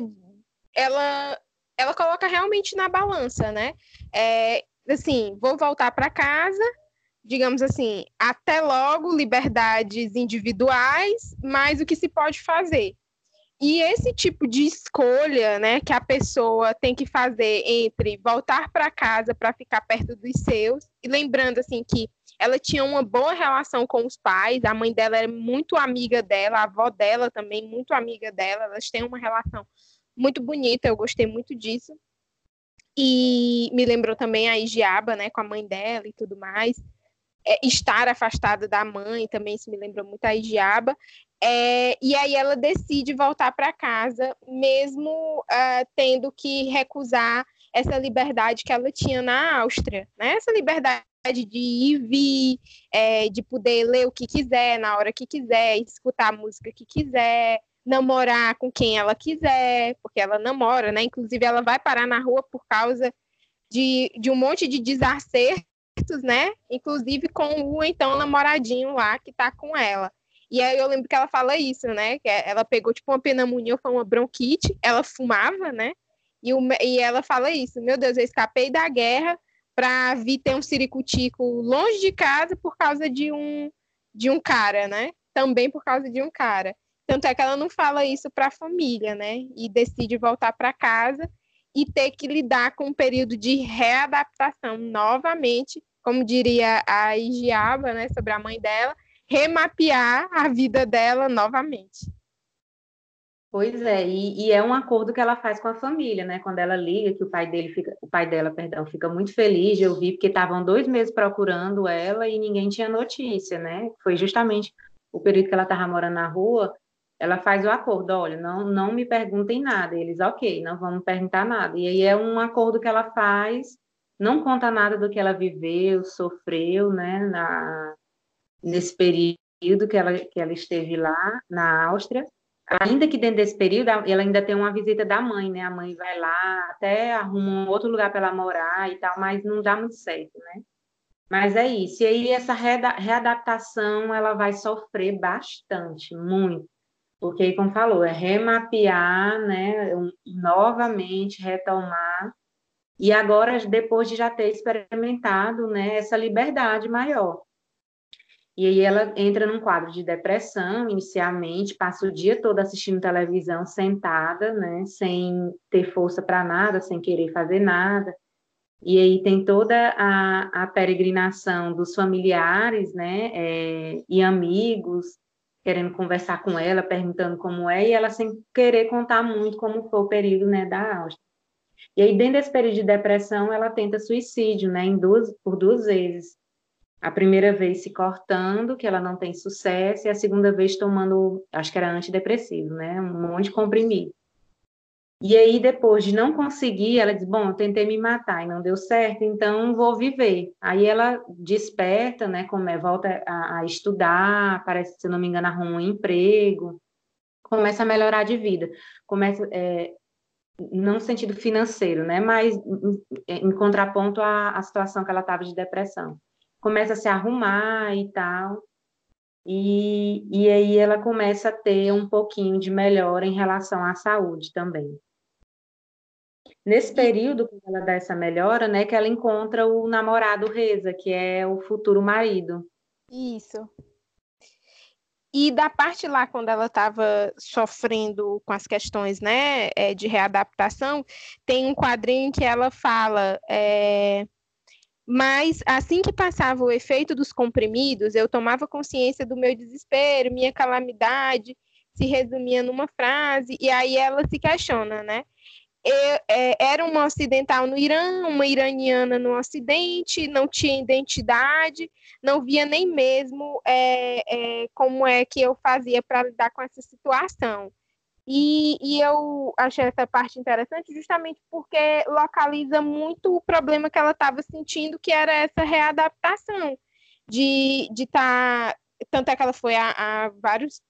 Speaker 1: ela, ela coloca realmente na balança, né? É, assim, vou voltar para casa, digamos assim, até logo, liberdades individuais, mas o que se pode fazer. E esse tipo de escolha, né, que a pessoa tem que fazer entre voltar para casa para ficar perto dos seus, e lembrando assim que ela tinha uma boa relação com os pais, a mãe dela era muito amiga dela, a avó dela também muito amiga dela, elas têm uma relação muito bonita, eu gostei muito disso. E me lembrou também a Igiaba, né, com a mãe dela e tudo mais. É, estar afastada da mãe também se me lembrou muito a Igiaba. É, e aí ela decide voltar para casa, mesmo uh, tendo que recusar essa liberdade que ela tinha na Áustria, né? Essa liberdade de ir e vir, é, de poder ler o que quiser, na hora que quiser, escutar a música que quiser, namorar com quem ela quiser, porque ela namora, né? Inclusive, ela vai parar na rua por causa de, de um monte de desacertos, né? Inclusive com o então namoradinho lá que tá com ela. E aí eu lembro que ela fala isso, né? Que ela pegou tipo uma pneumonia, foi uma bronquite, ela fumava, né? E, o, e ela fala isso, meu Deus, eu escapei da guerra, para vir ter um ciricutico longe de casa por causa de um de um cara, né? Também por causa de um cara. Tanto é que ela não fala isso para a família, né? E decide voltar para casa e ter que lidar com um período de readaptação novamente, como diria a Igiaba, né, sobre a mãe dela, remapear a vida dela novamente.
Speaker 2: Pois é, e, e, é um acordo que ela faz com a família, né? Quando ela liga, que o pai dele fica, o pai dela, perdão, fica muito feliz de ouvir, porque estavam dois meses procurando ela e ninguém tinha notícia, né? Foi justamente o período que ela estava morando na rua, ela faz o acordo, olha, não, não me perguntem nada. E eles, ok, não vamos perguntar nada. E aí é um acordo que ela faz, não conta nada do que ela viveu, sofreu, né? Na, nesse período que ela, que ela esteve lá na Áustria ainda que dentro desse período, ela ainda tem uma visita da mãe, né? A mãe vai lá, até arruma um outro lugar para ela morar e tal, mas não dá muito certo, né? Mas é isso. E aí essa readaptação, ela vai sofrer bastante, muito. Porque, como falou, é remapear, né? Novamente, retomar. E agora, depois de já ter experimentado, né? Essa liberdade maior. E aí ela entra num quadro de depressão, inicialmente, passa o dia todo assistindo televisão sentada, né, sem ter força para nada, sem querer fazer nada. E aí tem toda a, a peregrinação dos familiares, né, é, e amigos, querendo conversar com ela, perguntando como é, e ela sem querer contar muito como foi o período, né, da Áustria. E aí, dentro desse período de depressão, ela tenta suicídio, né, em duas, por duas vezes a primeira vez se cortando, que ela não tem sucesso, e a segunda vez tomando, acho que era antidepressivo, né? Um monte de comprimido. E aí, depois de não conseguir, ela diz: Bom, tentei me matar e não deu certo, então vou viver. Aí ela desperta, né? Como é, volta a, a estudar, parece, se não me engano, arruma um emprego, começa a melhorar de vida. Começa, é, não no sentido financeiro, né? Mas em, em contraponto à, à situação que ela estava de depressão começa a se arrumar e tal. E, e aí ela começa a ter um pouquinho de melhora em relação à saúde também. Nesse período, quando ela dá essa melhora, né, que ela encontra o namorado Reza, que é o futuro marido.
Speaker 1: Isso. E da parte lá, quando ela estava sofrendo com as questões né, é, de readaptação, tem um quadrinho que ela fala. É mas assim que passava o efeito dos comprimidos, eu tomava consciência do meu desespero, minha calamidade se resumia numa frase, e aí ela se questiona, né? Eu, é, era uma ocidental no Irã, uma iraniana no Ocidente, não tinha identidade, não via nem mesmo é, é, como é que eu fazia para lidar com essa situação. E, e, eu achei essa parte interessante justamente porque localiza muito o problema que ela estava sentindo, que era essa readaptação de estar. Tá, tanto é que ela foi a, a, vários,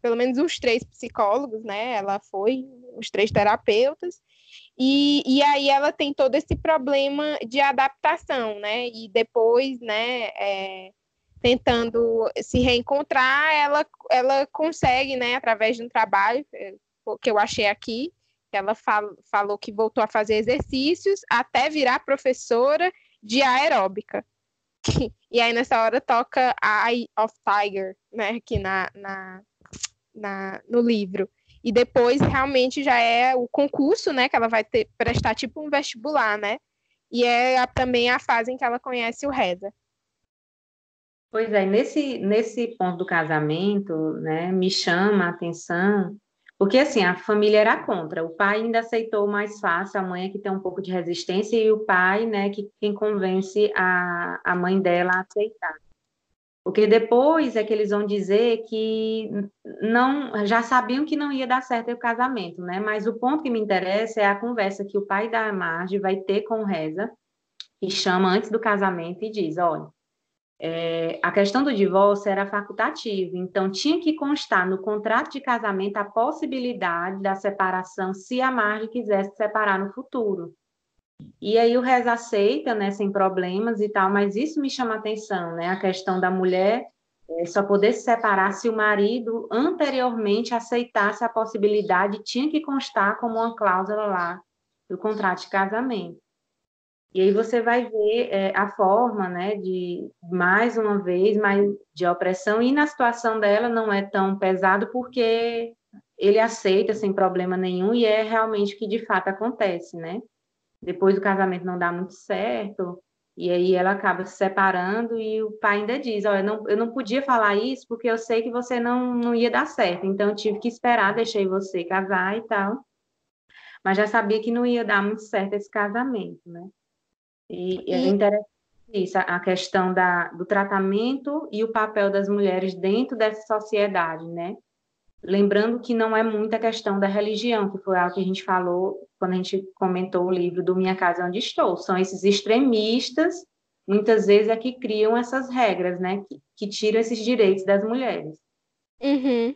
Speaker 1: pelo menos uns três psicólogos, né? Ela foi, os três terapeutas, e, e aí ela tem todo esse problema de adaptação, né? E depois, né? É, tentando se reencontrar, ela, ela consegue, né, através de um trabalho é, que eu achei aqui, ela fal, falou que voltou a fazer exercícios até virar professora de aeróbica. *laughs* E aí nessa hora toca Eye of Tiger, né, aqui na, na, na, no livro. E depois realmente já é o concurso, né, que ela vai ter, prestar tipo um vestibular, né? E é a, também a fase em que ela conhece o Reza.
Speaker 2: Pois é, nesse, nesse ponto do casamento, né, me chama a atenção, porque assim, a família era contra, o pai ainda aceitou mais fácil, a mãe é que tem um pouco de resistência, e o pai, né, que quem convence a, a mãe dela a aceitar. Porque depois é que eles vão dizer que não já sabiam que não ia dar certo o casamento, né? Mas o ponto que me interessa é a conversa que o pai da Marge vai ter com Reza, que chama antes do casamento e diz: olha, é, a questão do divórcio era facultativa, então tinha que constar no contrato de casamento a possibilidade da separação se a Marge quisesse separar no futuro. E aí o Reza aceita, né, sem problemas e tal, mas isso me chama atenção, né, a questão da mulher é, só poder se separar se o marido anteriormente aceitasse a possibilidade, tinha que constar como uma cláusula lá do contrato de casamento. E aí você vai ver é, a forma, né, de mais uma vez, mais de opressão, e na situação dela não é tão pesado porque ele aceita sem problema nenhum e é realmente o que de fato acontece, né? Depois do casamento não dá muito certo, E aí ela acaba se separando e o pai ainda diz, olha, não, eu não podia falar isso porque eu sei que você não, não ia dar certo, então tive que esperar, deixei você casar e tal. Mas já sabia que não ia dar muito certo esse casamento, né? E, e... é interessante isso, a questão da, do tratamento e o papel das mulheres dentro dessa sociedade, né? Lembrando que não é muita questão da religião, que foi algo que a gente falou quando a gente comentou o livro do Minha Casa Onde Estou. São esses extremistas, muitas vezes, é que criam essas regras, né? Que, que tiram esses direitos das mulheres.
Speaker 1: Uhum.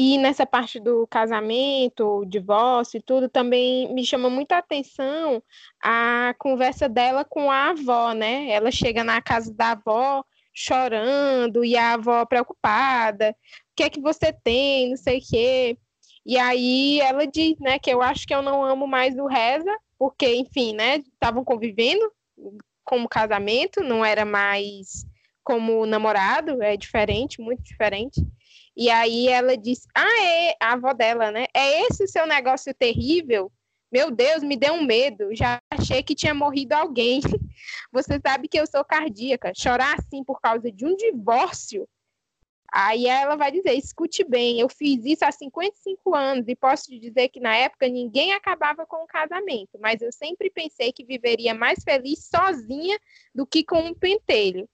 Speaker 1: E nessa parte do casamento, divórcio e tudo, também me chama muita atenção a conversa dela com a avó, né? Ela chega na casa da avó chorando e a avó preocupada. O que é que você tem? Não sei o quê. E aí ela diz, né, que eu acho que eu não amo mais o Reza, porque, enfim, né, estavam convivendo como casamento, não era mais como namorado, é diferente, muito diferente. E aí ela disse: Ah, é, a avó dela, né? É esse o seu negócio terrível? Meu Deus, me deu um medo. Já achei que tinha morrido alguém. *laughs* Você sabe que eu sou cardíaca. Chorar assim por causa de um divórcio. Aí ela vai dizer: escute bem, eu fiz isso há 55 anos e posso te dizer que na época ninguém acabava com o casamento, mas eu sempre pensei que viveria mais feliz sozinha do que com um pentelho.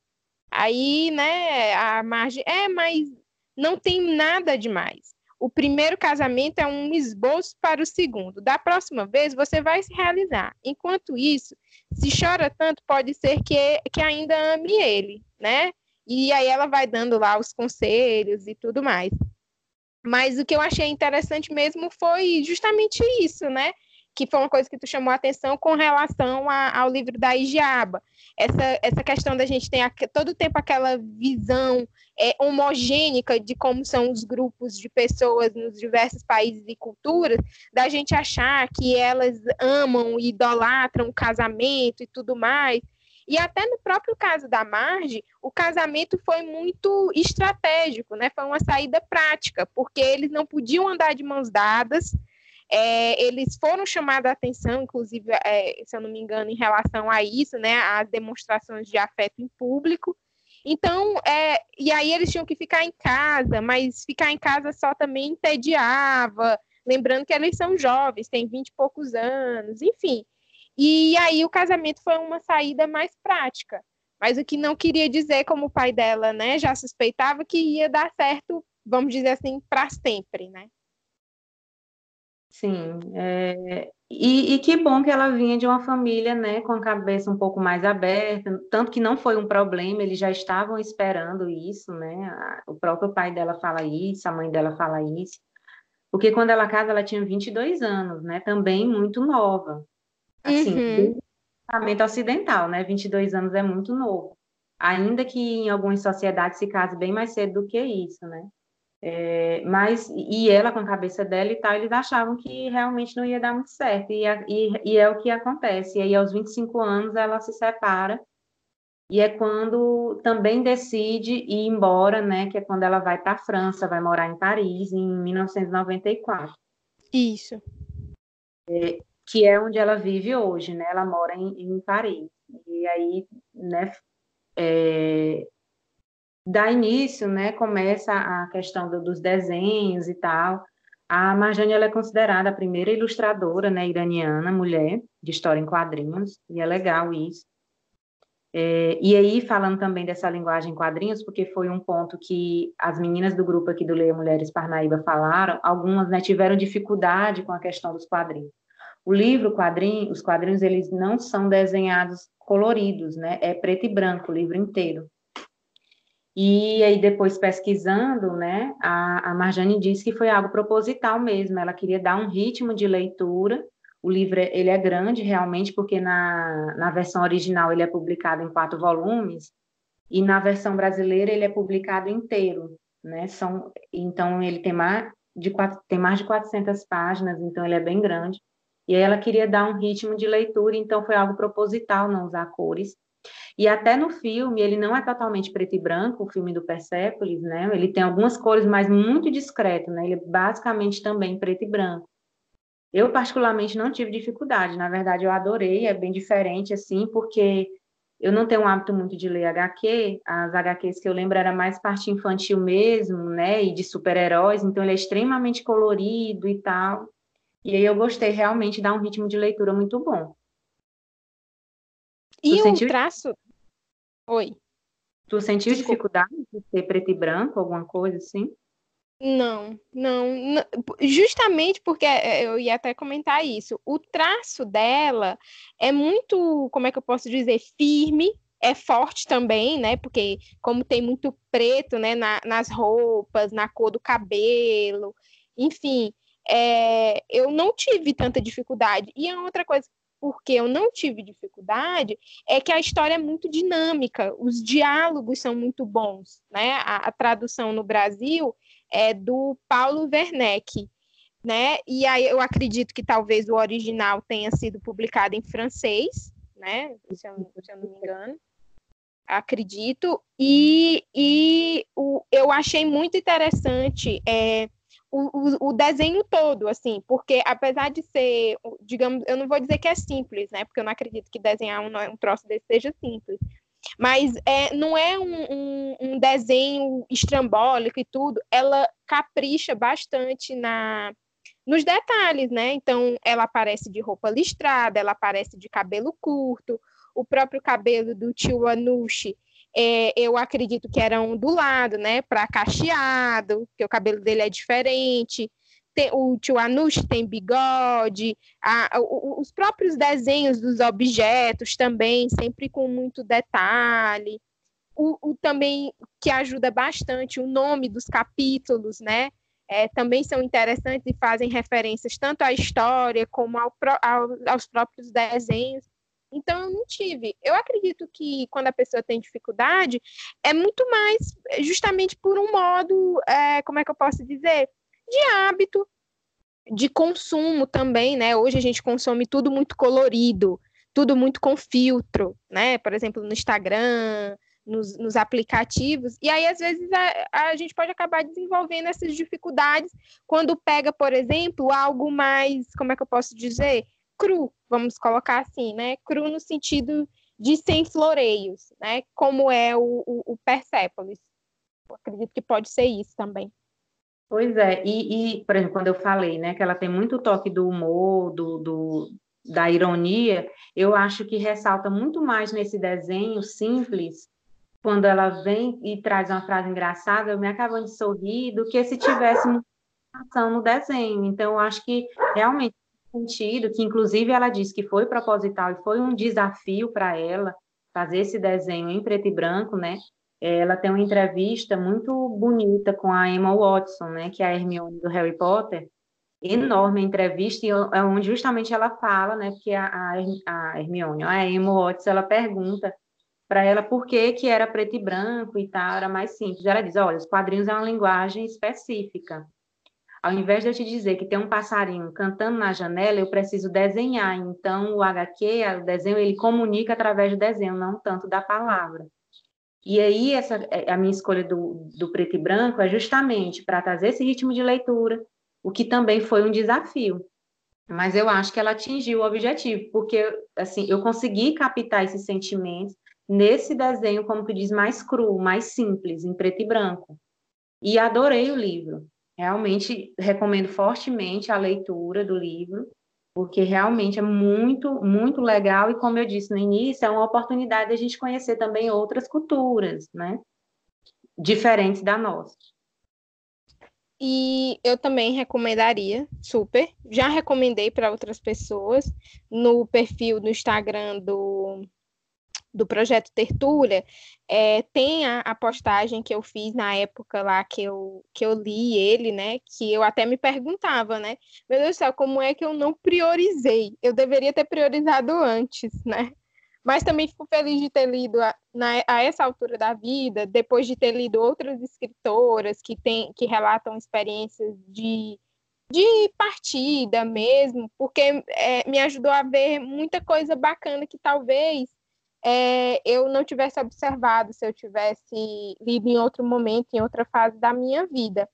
Speaker 1: Aí, né, a margem. É, mas não tem nada demais. O primeiro casamento é um esboço para o segundo. Da próxima vez, você vai se realizar. Enquanto isso, se chora tanto, pode ser que, que ainda ame ele, né? E aí ela vai dando lá os conselhos e tudo mais. Mas o que eu achei interessante mesmo foi justamente isso, né? Que foi uma coisa que tu chamou a atenção com relação a, ao livro da Igiaba. Essa, essa questão da gente ter todo o tempo aquela visão é, homogênica de como são os grupos de pessoas nos diversos países e culturas, da gente achar que elas amam e idolatram o casamento e tudo mais. E até no próprio caso da Marge, o casamento foi muito estratégico, né? Foi uma saída prática, porque eles não podiam andar de mãos dadas, é, eles foram chamados a atenção, inclusive, é, se eu não me engano, em relação a isso, né? As demonstrações de afeto em público. Então, é, e aí eles tinham que ficar em casa, mas ficar em casa só também entediava. Lembrando que eles são jovens, têm vinte e poucos anos, enfim. E aí o casamento foi uma saída mais prática. Mas o que não queria dizer, como o pai dela, né, já suspeitava que ia dar certo, vamos dizer assim, para sempre, né?
Speaker 2: Sim, é, e, e, que bom que ela vinha de uma família, né, com a cabeça um pouco mais aberta, tanto que não foi um problema, eles já estavam esperando isso, né, o próprio pai dela fala isso, a mãe dela fala isso, porque quando ela casa, ela tinha 22 anos, né, também muito nova, assim, uhum. pensamento ocidental, né, 22 anos é muito novo, ainda que em algumas sociedades se case bem mais cedo do que isso, né, é, mas, e ela com a cabeça dela e tal, eles achavam que realmente não ia dar muito certo, e, e, e é o que acontece. E aí, aos 25 anos, ela se separa, e é quando também decide ir embora, né? Que é quando ela vai para a França, vai morar em Paris, em 1994.
Speaker 1: Isso.
Speaker 2: É, que é onde ela vive hoje, né? Ela mora em, em Paris. E aí, né? É, dá início, né, começa a questão do, dos desenhos e tal. A Marjane ela é considerada a primeira ilustradora, né, iraniana, mulher, de história em quadrinhos, e é legal isso. É, e aí, falando também dessa linguagem em quadrinhos, porque foi um ponto que as meninas do grupo aqui do Leia Mulheres Parnaíba falaram, algumas né, tiveram dificuldade com a questão dos quadrinhos. O livro, quadrinho, os quadrinhos, eles não são desenhados coloridos, né? É preto e branco o livro inteiro. E aí, depois pesquisando, né, a, a Marjane disse que foi algo proposital mesmo, ela queria dar um ritmo de leitura. O livro ele é grande, realmente, porque na, na versão original ele é publicado em quatro volumes, e na versão brasileira ele é publicado inteiro, né? São, então, ele tem mais, de quatro, tem mais de 400 páginas, então ele é bem grande. E aí ela queria dar um ritmo de leitura, então foi algo proposital não usar cores. E até no filme, ele não é totalmente preto e branco, o filme do Persepolis, né? Ele tem algumas cores, mas muito discreto, né? Ele é basicamente também preto e branco. Eu, particularmente, não tive dificuldade. Na verdade, eu adorei, é bem diferente, assim, porque eu não tenho um hábito muito de ler HQ. As HQs que eu lembro era mais parte infantil mesmo, né? E de super-heróis, então ele é extremamente colorido e tal. E aí eu gostei realmente, dá um ritmo de leitura muito bom.
Speaker 1: E tu o sentiu... traço. Oi.
Speaker 2: Tu sentiu Desculpa. dificuldade de ser preto e branco, alguma coisa assim?
Speaker 1: Não, não, não, justamente porque é, eu ia até comentar isso. O traço dela é muito, como é que eu posso dizer, firme, é forte também, né? Porque como tem muito preto, né, na, nas roupas, na cor do cabelo, enfim, é, eu não tive tanta dificuldade. E a outra coisa porque eu não tive dificuldade é que a história é muito dinâmica, os diálogos são muito bons, né? A, a tradução no Brasil é do Paulo Werneck, né? E aí eu acredito que talvez o original tenha sido publicado em francês, né? Se eu, se eu não me engano. Acredito. E, e o, eu achei muito interessante é, o, o, desenho todo, assim, porque apesar de ser, digamos, eu não vou dizer que é simples, né? Porque eu não acredito que desenhar um, um troço desse seja simples. Mas é, não é um, um, um, desenho estrambólico e tudo, ela capricha bastante na nos detalhes, né? Então, ela aparece de roupa listrada, ela aparece de cabelo curto, o próprio cabelo do tio Anushi, é, eu acredito que era ondulado, né? Para cacheado, que o cabelo dele é diferente tem, o tio Anush tem bigode, a, o, os próprios desenhos dos objetos também, sempre com muito detalhe. O, o, também que ajuda bastante o nome dos capítulos, né? É, também são interessantes e fazem referências tanto à história como ao, ao, aos próprios desenhos. Então, eu não tive. Eu acredito que quando a pessoa tem dificuldade, é muito mais justamente por um modo, é, como é que eu posso dizer? de hábito, de consumo também, né? Hoje a gente consome tudo muito colorido, tudo muito com filtro, né? Por exemplo, no Instagram, nos, nos aplicativos. E aí, às vezes, a, a, gente pode acabar desenvolvendo essas dificuldades quando pega, por exemplo, algo mais, como é que eu posso dizer? Cru, vamos colocar assim, né? Cru no sentido de sem floreios, né? Como é o, o, o acredito que pode ser isso também.
Speaker 2: Pois é, e, e, por exemplo, quando eu falei, né, que ela tem muito toque do humor, do, do, da ironia, eu acho que ressalta muito mais nesse desenho simples, quando ela vem e traz uma frase engraçada, eu me acabando de sorrir, do que se tivesse uma ação no desenho. Então, eu acho que realmente sentido, que inclusive ela disse que foi proposital e foi um desafio para ela fazer esse desenho em preto e branco, né? ela tem uma entrevista muito bonita com a Emma Watson, né, que é a Hermione do Harry Potter, enorme entrevista, é onde justamente ela fala, né, porque a, a Hermione, a Emma Watson, ela pergunta para ela por que que era preto e branco e tal, era mais simples. Ela diz, olha, os quadrinhos é uma linguagem específica. Ao invés de eu te dizer que tem um passarinho cantando na janela, eu preciso desenhar. Então, o HQ, o desenho, ele comunica através do desenho, não tanto da palavra. E aí, essa, é, a minha escolha do, do preto e branco é justamente para trazer esse ritmo de leitura, o que também foi um desafio. Mas eu acho que ela atingiu o objetivo, porque assim, eu consegui captar esses sentimentos nesse desenho, como tu diz, mais cru, mais simples, em preto e branco. E adorei o livro. Realmente recomendo fortemente a leitura do livro porque realmente é muito, muito legal e como eu disse no início, é uma oportunidade de a gente conhecer também outras culturas, né? Diferentes da nossa.
Speaker 1: E eu também recomendaria, super. Já recomendei para outras pessoas no perfil do Instagram do do projeto Tertúlia, é, tem a, a, postagem que eu fiz na época lá que eu, que eu li ele, né? Que eu até me perguntava, né? Meu Deus do céu, como é que eu não priorizei? Eu deveria ter priorizado antes, né? Mas também fico feliz de ter lido a, na, a essa altura da vida, depois de ter lido outras escritoras que, tem, que relatam experiências de, de partida mesmo, porque é, me ajudou a ver muita coisa bacana que talvez é, eu não tivesse observado se eu tivesse lido em outro momento, em outra fase da minha vida.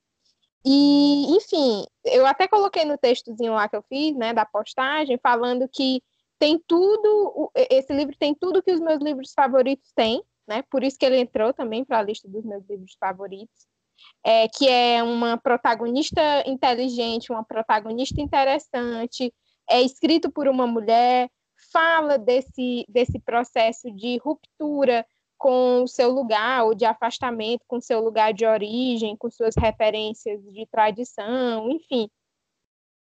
Speaker 1: E, enfim, eu até coloquei no textozinho lá que eu fiz, né, da postagem, falando que tem tudo, esse livro tem tudo que os meus livros favoritos têm, né? Por isso que ele entrou também para a lista dos meus livros favoritos. É, que é uma protagonista inteligente, uma protagonista interessante, é escrito por uma mulher, fala desse, desse processo de ruptura com o seu lugar, ou de afastamento com o seu lugar de origem, com suas referências de tradição, enfim.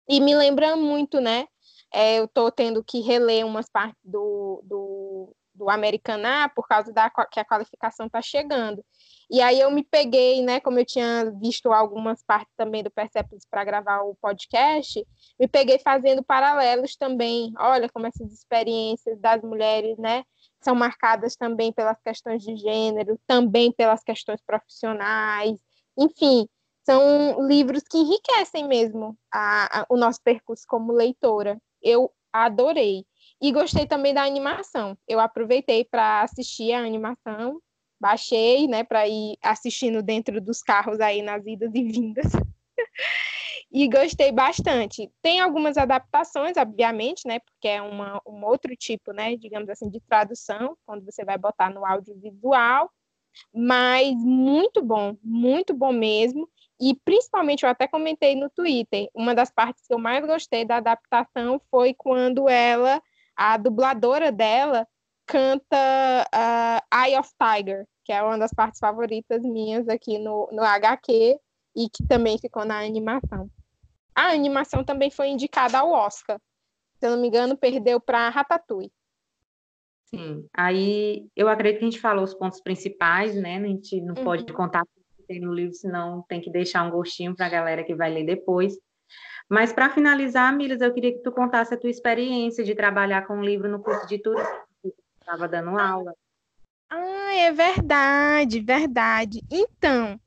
Speaker 1: E me lembra muito, né? É, eu estou tendo que reler umas partes do, do, do Americaná por causa da que a qualificação está chegando. E aí eu me peguei, né, como eu tinha visto algumas partes também do Persepolis para gravar o podcast, me peguei fazendo paralelos também. Olha como essas experiências das mulheres, né, são marcadas também pelas questões de gênero, também pelas questões profissionais, enfim, são livros que enriquecem mesmo a, a, o nosso percurso como leitora. Eu adorei. E gostei também da animação. Eu aproveitei para assistir a animação, baixei, né, para ir assistindo dentro dos carros aí nas idas e vindas. *laughs* e gostei bastante. Tem algumas adaptações, obviamente, né, porque é uma, um outro tipo, né, digamos assim, de tradução, quando você vai botar no audiovisual, mas muito bom, muito bom mesmo. E principalmente, eu até comentei no Twitter, uma das partes que eu mais gostei da adaptação foi quando ela, a dubladora dela, canta uh, Eye of Tiger, que é uma das partes favoritas minhas aqui no, no HQ e que também ficou na animação. A animação também foi indicada ao Oscar. Se eu não me engano, perdeu para Ratatouille.
Speaker 2: Sim, aí eu acredito que a gente falou os pontos principais, né? A gente não uhum. pode contar tudo que tem no livro, senão tem que deixar um gostinho para a galera que vai ler depois. Mas para finalizar, Milas, eu queria que tu contasse a tua experiência de trabalhar com o livro no curso de turismo. Estava dando aula.
Speaker 1: Ah, é verdade, verdade. Então,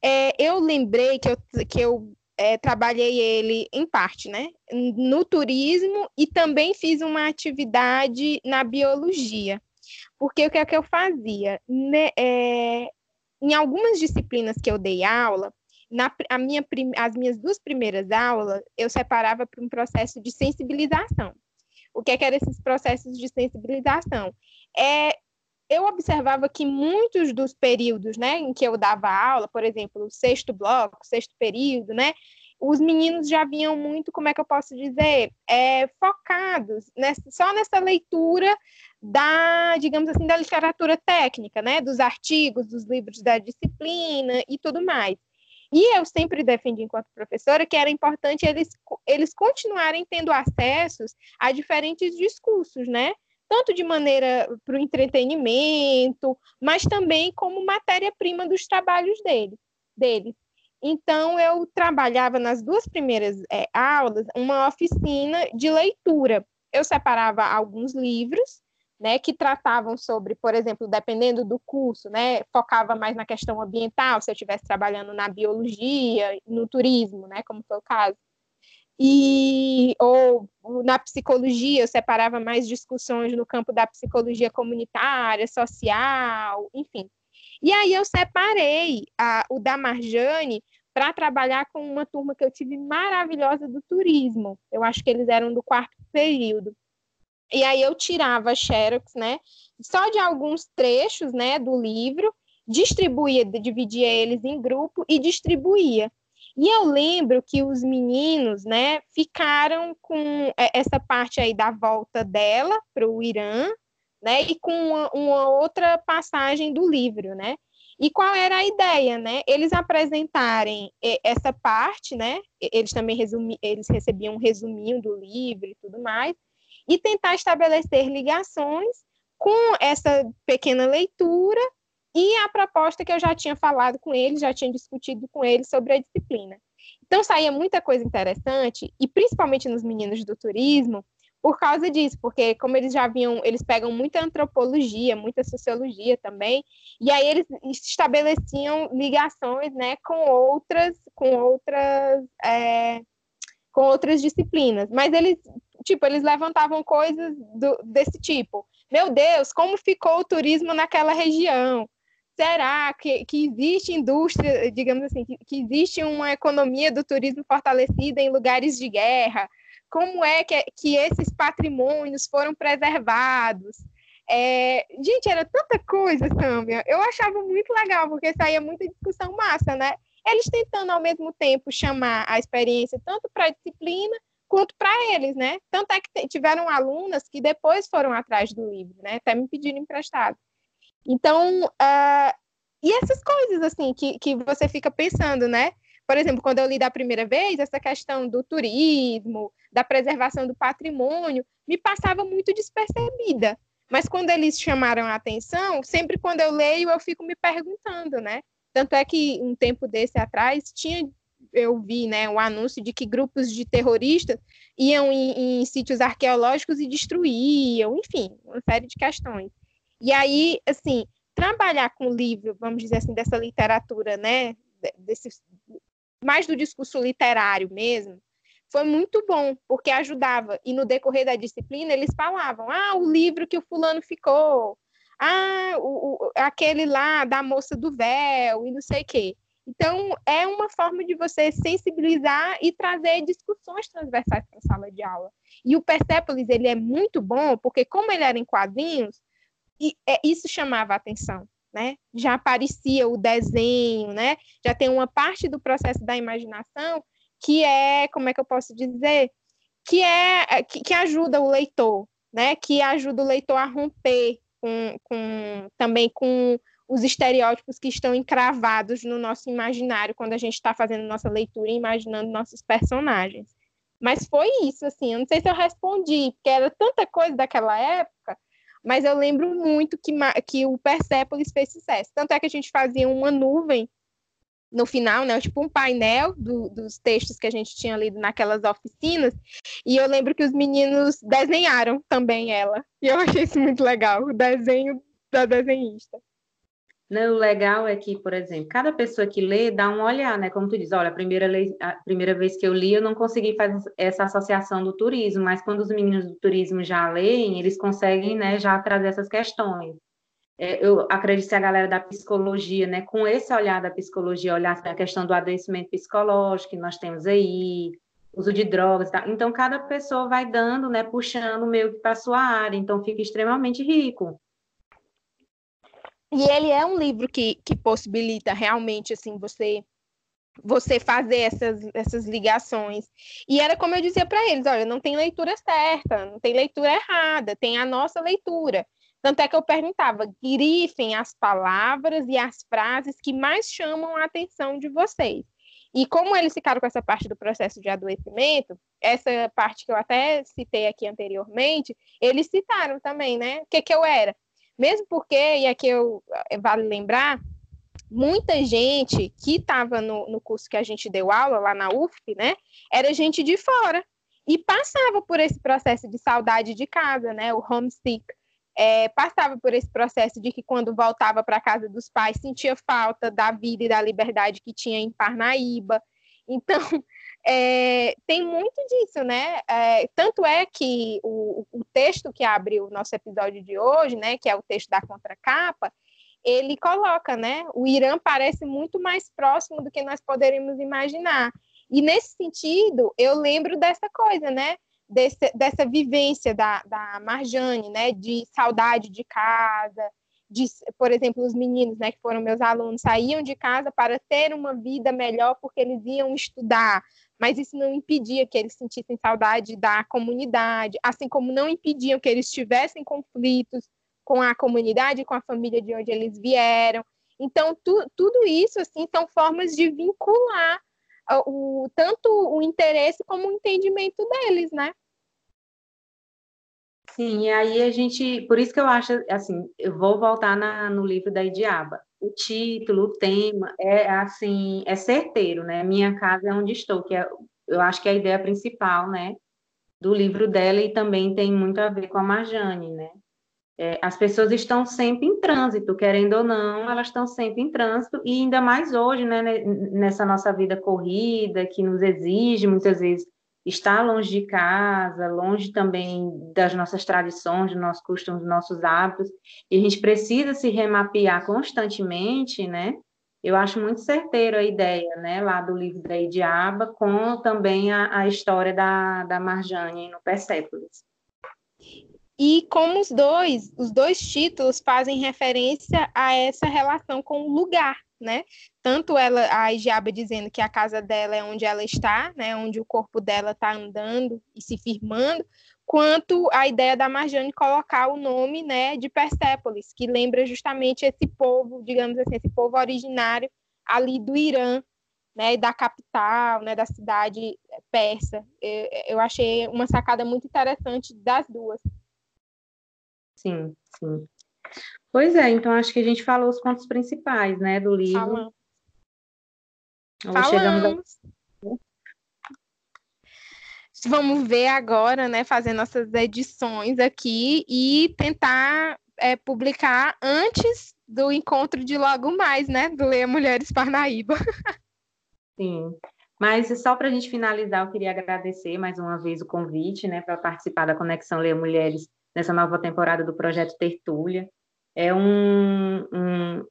Speaker 1: é, eu lembrei que eu, que eu é, trabalhei ele em parte, né? No turismo e também fiz uma atividade na biologia. Porque o que é que eu fazia? Né, é, em algumas disciplinas que eu dei aula, na, a minha, as minhas duas primeiras aulas, eu separava para um processo de sensibilização. O que, é que eram esses processos de sensibilização? É eu observava que muitos dos períodos, né, em que eu dava aula, por exemplo, o sexto bloco, sexto período, né, os meninos já vinham muito, como é que eu posso dizer, é, focados nessa, só nessa leitura da, digamos assim, da literatura técnica, né, dos artigos, dos livros da disciplina e tudo mais. E eu sempre defendi, enquanto professora, que era importante eles, eles continuarem tendo acessos a diferentes discursos, né? tanto de maneira para o entretenimento, mas também como matéria-prima dos trabalhos dele, deles. Então, eu trabalhava nas duas primeiras é, aulas uma oficina de leitura. Eu separava alguns livros, né, que tratavam sobre, por exemplo, dependendo do curso, né, focava mais na questão ambiental, se eu estivesse trabalhando na biologia, no turismo, né, como foi o caso e ou na psicologia eu separava mais discussões no campo da psicologia comunitária, social, enfim. E aí eu separei a, o da Marjane para trabalhar com uma turma que eu tive maravilhosa do turismo. Eu acho que eles eram do quarto período. E aí eu tirava xerox, né, só de alguns trechos, né, do livro, distribuía, dividia eles em grupo e distribuía. E eu lembro que os meninos, né, ficaram com essa parte aí da volta dela para o Irã, né, e com uma, uma, outra passagem do livro, né? E qual era a ideia, né? Eles apresentarem essa parte, né? Eles também resumi, eles recebiam um resuminho do livro e tudo mais, e tentar estabelecer ligações com essa pequena leitura e a proposta que eu já tinha falado com eles, já tinha discutido com eles sobre a disciplina. Então saía muita coisa interessante, e principalmente nos meninos do turismo, por causa disso, porque como eles já viam, eles pegam muita antropologia, muita sociologia também, e aí eles estabeleciam ligações, né, com outras, com outras, é, com outras disciplinas. Mas eles, tipo, eles levantavam coisas do, desse tipo. Meu Deus, como ficou o turismo naquela região? será que, que existe indústria, digamos assim, que, que existe uma economia do turismo fortalecida em lugares de guerra? Como é que, que esses patrimônios foram preservados? É, gente, era tanta coisa, Sâmia. Eu achava muito legal, porque saía muita discussão massa, né? Eles tentando, ao mesmo tempo, chamar a experiência tanto para a disciplina quanto para eles, né? Tanto é que tiveram alunas que depois foram atrás do livro, né? Até me pediram emprestado. Então, uh, e essas coisas, assim, que, que você fica pensando, né? Por exemplo, quando eu li da primeira vez, essa questão do turismo, da preservação do patrimônio, me passava muito despercebida. Mas quando eles chamaram a atenção, sempre quando eu leio, eu fico me perguntando, né? Tanto é que um tempo desse atrás tinha eu vi né, um anúncio de que grupos de terroristas iam em, em sítios arqueológicos e destruíam, enfim, uma série de questões. E aí, assim, trabalhar com o livro, vamos dizer assim, dessa literatura, né, desse, mais do discurso literário mesmo, foi muito bom, porque ajudava. E no decorrer da disciplina, eles falavam: ah, o livro que o fulano ficou, ah, o, o, aquele lá da moça do véu, e não sei o quê. Então, é uma forma de você sensibilizar e trazer discussões transversais para a sala de aula. E o Persepolis, ele é muito bom, porque como ele era em quadrinhos, e, é, isso chamava a atenção. Né? Já aparecia o desenho, né? Já tem uma parte do processo da imaginação que é, como é que eu posso dizer, que é, é que, que ajuda o leitor, né? Que ajuda o leitor a romper com, com também com os estereótipos que estão encravados no nosso imaginário quando a gente está fazendo nossa leitura e imaginando nossos personagens. Mas foi isso, assim, eu não sei se eu respondi, porque era tanta coisa daquela época, mas eu lembro muito que, que o Persepolis fez sucesso. Tanto é que a gente fazia uma nuvem no final, né? Tipo um painel do, dos textos que a gente tinha lido naquelas oficinas. E eu lembro que os meninos desenharam também ela. E eu achei isso muito legal, o desenho da desenhista.
Speaker 2: Não, o legal é que, por exemplo, cada pessoa que lê dá um olhar, né? Como tu diz, olha, a primeira, lei, a primeira vez que eu li, eu não consegui fazer essa associação do turismo, mas quando os meninos do turismo já leem, eles conseguem, né, já trazer essas questões é, eu acredito que a galera da psicologia, né, com esse olhar da psicologia, olhar a questão do adoecimento psicológico que nós temos aí, uso de drogas, tá? então cada pessoa vai dando, né, puxando meio que para sua área, então fica extremamente rico.
Speaker 1: E ele é um livro que, que possibilita realmente, assim, você você fazer essas, essas ligações. E era como eu dizia para eles, olha, não tem leitura certa, não tem leitura errada, tem a nossa leitura. Tanto é que eu perguntava, grifem as palavras e as frases que mais chamam a atenção de vocês. E como eles ficaram com essa parte do processo de adoecimento, essa parte que eu até citei aqui anteriormente, eles citaram também, né? O que, que eu era? Mesmo porque, e aqui eu eh, vale lembrar, muita gente que estava no, no curso que a gente deu aula lá na UFP, né? Era gente de fora e passava por esse processo de saudade de casa, né? O homesick é, passava por esse processo de que quando voltava para casa dos pais sentia falta da vida e da liberdade que tinha em Parnaíba. Então, é, tem muito disso, né? É, tanto é que o, o, texto que abre o nosso episódio de hoje, né, que é o texto da contracapa, ele coloca, né? O Irã parece muito mais próximo do que nós poderíamos imaginar. E nesse sentido, eu lembro dessa coisa, né? desse, dessa vivência da, da Marjane, né, de saudade de casa, de, por exemplo, os meninos, né, que foram meus alunos, saíam de casa para ter uma vida melhor porque eles iam estudar, mas isso não impedia que eles sentissem saudade da comunidade, assim como não impediam que eles tivessem conflitos com a comunidade, com a família de onde eles vieram. Então, tu, tudo isso, assim, são formas de vincular o, tanto o interesse como o entendimento deles, né?
Speaker 2: Sim, e aí a gente, por isso que eu acho, assim, eu vou voltar na, no livro da Idiaba. O título, o tema, é assim, é certeiro, né? Minha casa é onde estou, que é, eu acho que é a ideia principal, né? Do livro dela e também tem muito a ver com a Marjane, né? É, as pessoas estão sempre em trânsito, querendo ou não, elas estão sempre em trânsito, e ainda mais hoje, né, nessa nossa vida corrida, que nos exige muitas vezes está longe de casa, longe também das nossas tradições, dos nossos costumes, dos nossos hábitos, e a gente precisa se remapear constantemente, né? Eu acho muito certeiro a ideia, né, lá do livro da Idiaba, com também a, a história da, da Marjane no Persépolis.
Speaker 1: E como os dois, os dois títulos fazem referência a essa relação com o lugar, né? Tanto ela, a Idiaba dizendo que a casa dela é onde ela está, né? Onde o corpo dela está andando e se firmando, quanto a ideia da Marjane colocar o nome, né, de Persépolis, que lembra justamente esse povo, digamos assim, esse povo originário ali do Irã, né, da capital, né, da cidade persa. Eu, eu achei uma sacada muito interessante das duas.
Speaker 2: Sim, sim. Pois é, então acho que a gente falou os pontos principais, né, do livro. Falamos.
Speaker 1: Falamos. Chegamos Vamos ver agora, né, fazer nossas edições aqui e tentar é, publicar antes do encontro de logo mais, né, do Leia Mulheres Parnaíba. *laughs*
Speaker 2: Sim. Mas só para a gente finalizar, eu queria agradecer mais uma vez o convite, né, para participar da Conexão Leia Mulheres nessa nova temporada do projeto Tertúlia. É um, um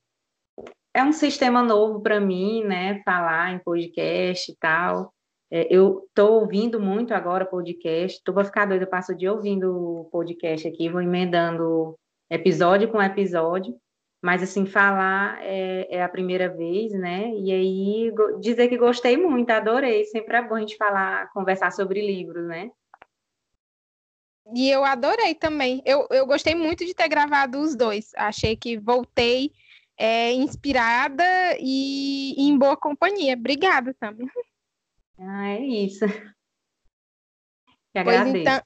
Speaker 2: é um sistema novo para mim, né? Falar em podcast e tal. É, eu estou ouvindo muito agora podcast. Estou para ficar doida, eu passo o dia ouvindo podcast aqui, vou emendando episódio com episódio. Mas, assim, falar é, é, a primeira vez, né? E aí, dizer que gostei muito, adorei. Sempre é bom a gente falar, conversar sobre livros, né?
Speaker 1: E eu adorei também. Eu, eu gostei muito de ter gravado os dois. Achei que voltei é, inspirada e, e, em boa companhia. Obrigada, também.
Speaker 2: Ah, é isso. Te agradeço.
Speaker 1: Pois então,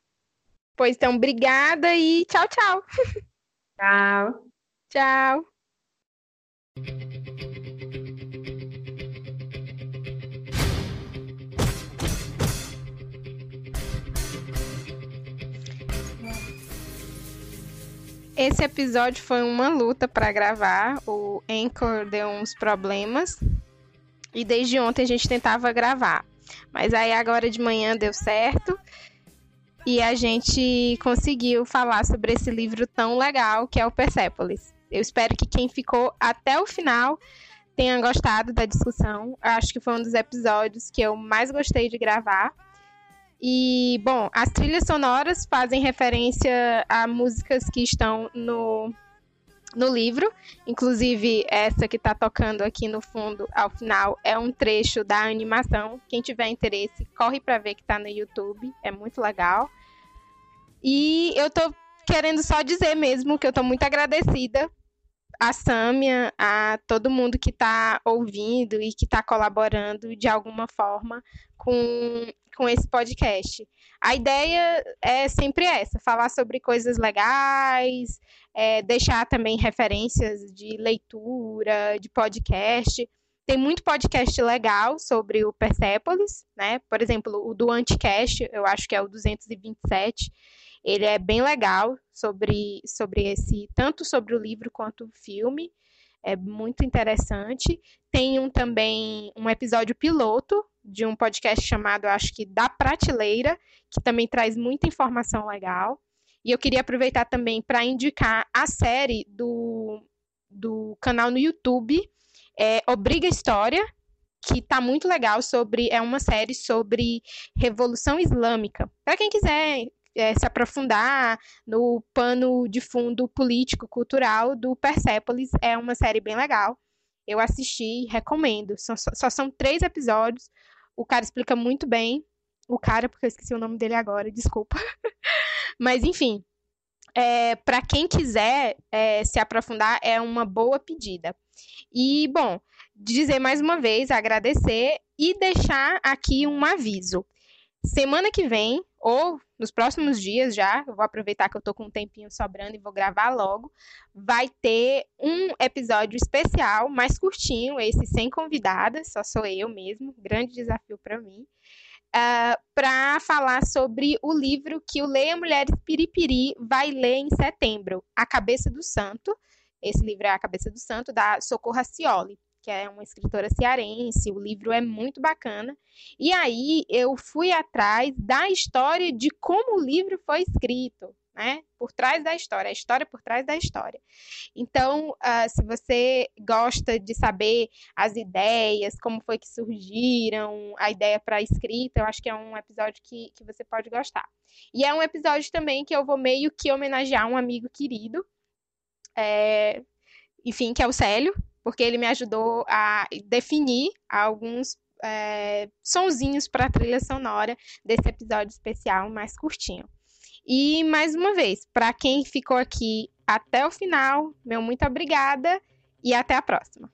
Speaker 1: pois então, obrigada e tchau, tchau.
Speaker 2: Tchau.
Speaker 1: Tchau. Esse episódio foi uma luta para gravar. O Anchor deu uns problemas. E desde ontem a gente tentava gravar. Mas aí agora de manhã deu certo. E a gente conseguiu falar sobre esse livro tão legal que é o Persepolis. Eu espero que quem ficou até o final tenha gostado da discussão. Eu acho que foi um dos episódios que eu mais gostei de gravar. E, bom, as trilhas sonoras fazem referência a músicas que estão no, no livro. Inclusive, essa que está tocando aqui no fundo, ao final, é um trecho da animação. Quem tiver interesse, corre para ver que está no YouTube. É muito legal. E eu tô querendo só dizer mesmo que eu tô muito agradecida a Sâmia, a todo mundo que está ouvindo e que está colaborando de alguma forma com, com esse podcast. A ideia é sempre essa: falar sobre coisas legais, é, deixar também referências de leitura, de podcast. Tem muito podcast legal sobre o Persepolis, né? Por exemplo, o do Anticast, eu acho que é o 227 ele é bem legal sobre, sobre esse, tanto sobre o livro quanto o filme. É muito interessante. Tem um também um episódio piloto de um podcast chamado, acho que Da Prateleira, que também traz muita informação legal. E eu queria aproveitar também para indicar a série do, do canal no YouTube, é, Obriga História, que tá muito legal sobre é uma série sobre revolução islâmica. Para quem quiser é, se aprofundar no pano de fundo político-cultural do Persepolis. É uma série bem legal. Eu assisti, recomendo. Só, só são três episódios. O cara explica muito bem. O cara, porque eu esqueci o nome dele agora, desculpa. *laughs* Mas, enfim, é, para quem quiser é, se aprofundar, é uma boa pedida. E, bom, dizer mais uma vez, agradecer e deixar aqui um aviso. Semana que vem, ou nos próximos dias já, eu vou aproveitar que eu tô com um tempinho sobrando e vou gravar logo, vai ter um episódio especial, mais curtinho, esse sem convidadas, só sou eu mesmo, grande desafio para mim, uh, ah, para falar sobre o livro que o Leia Mulheres Piripiri vai ler em setembro, A Cabeça do Santo. Esse livro é A Cabeça do Santo, da Socorro Cioli. Que é uma escritora cearense. O livro é muito bacana. E aí eu fui atrás da história de como o livro foi escrito né? Por trás da história, a história por trás da história. Então, uh, se você gosta de saber as ideias, como foi que surgiram, a ideia para a escrita, eu acho que é um episódio que, que você pode gostar. E é um episódio também que eu vou meio que homenagear um amigo querido, é, enfim, que é o Célio, porque ele me ajudou a definir alguns é, sonzinhos para a trilha sonora desse episódio especial mais curtinho. E mais uma vez, para quem ficou aqui até o final, meu muito obrigada e até a próxima.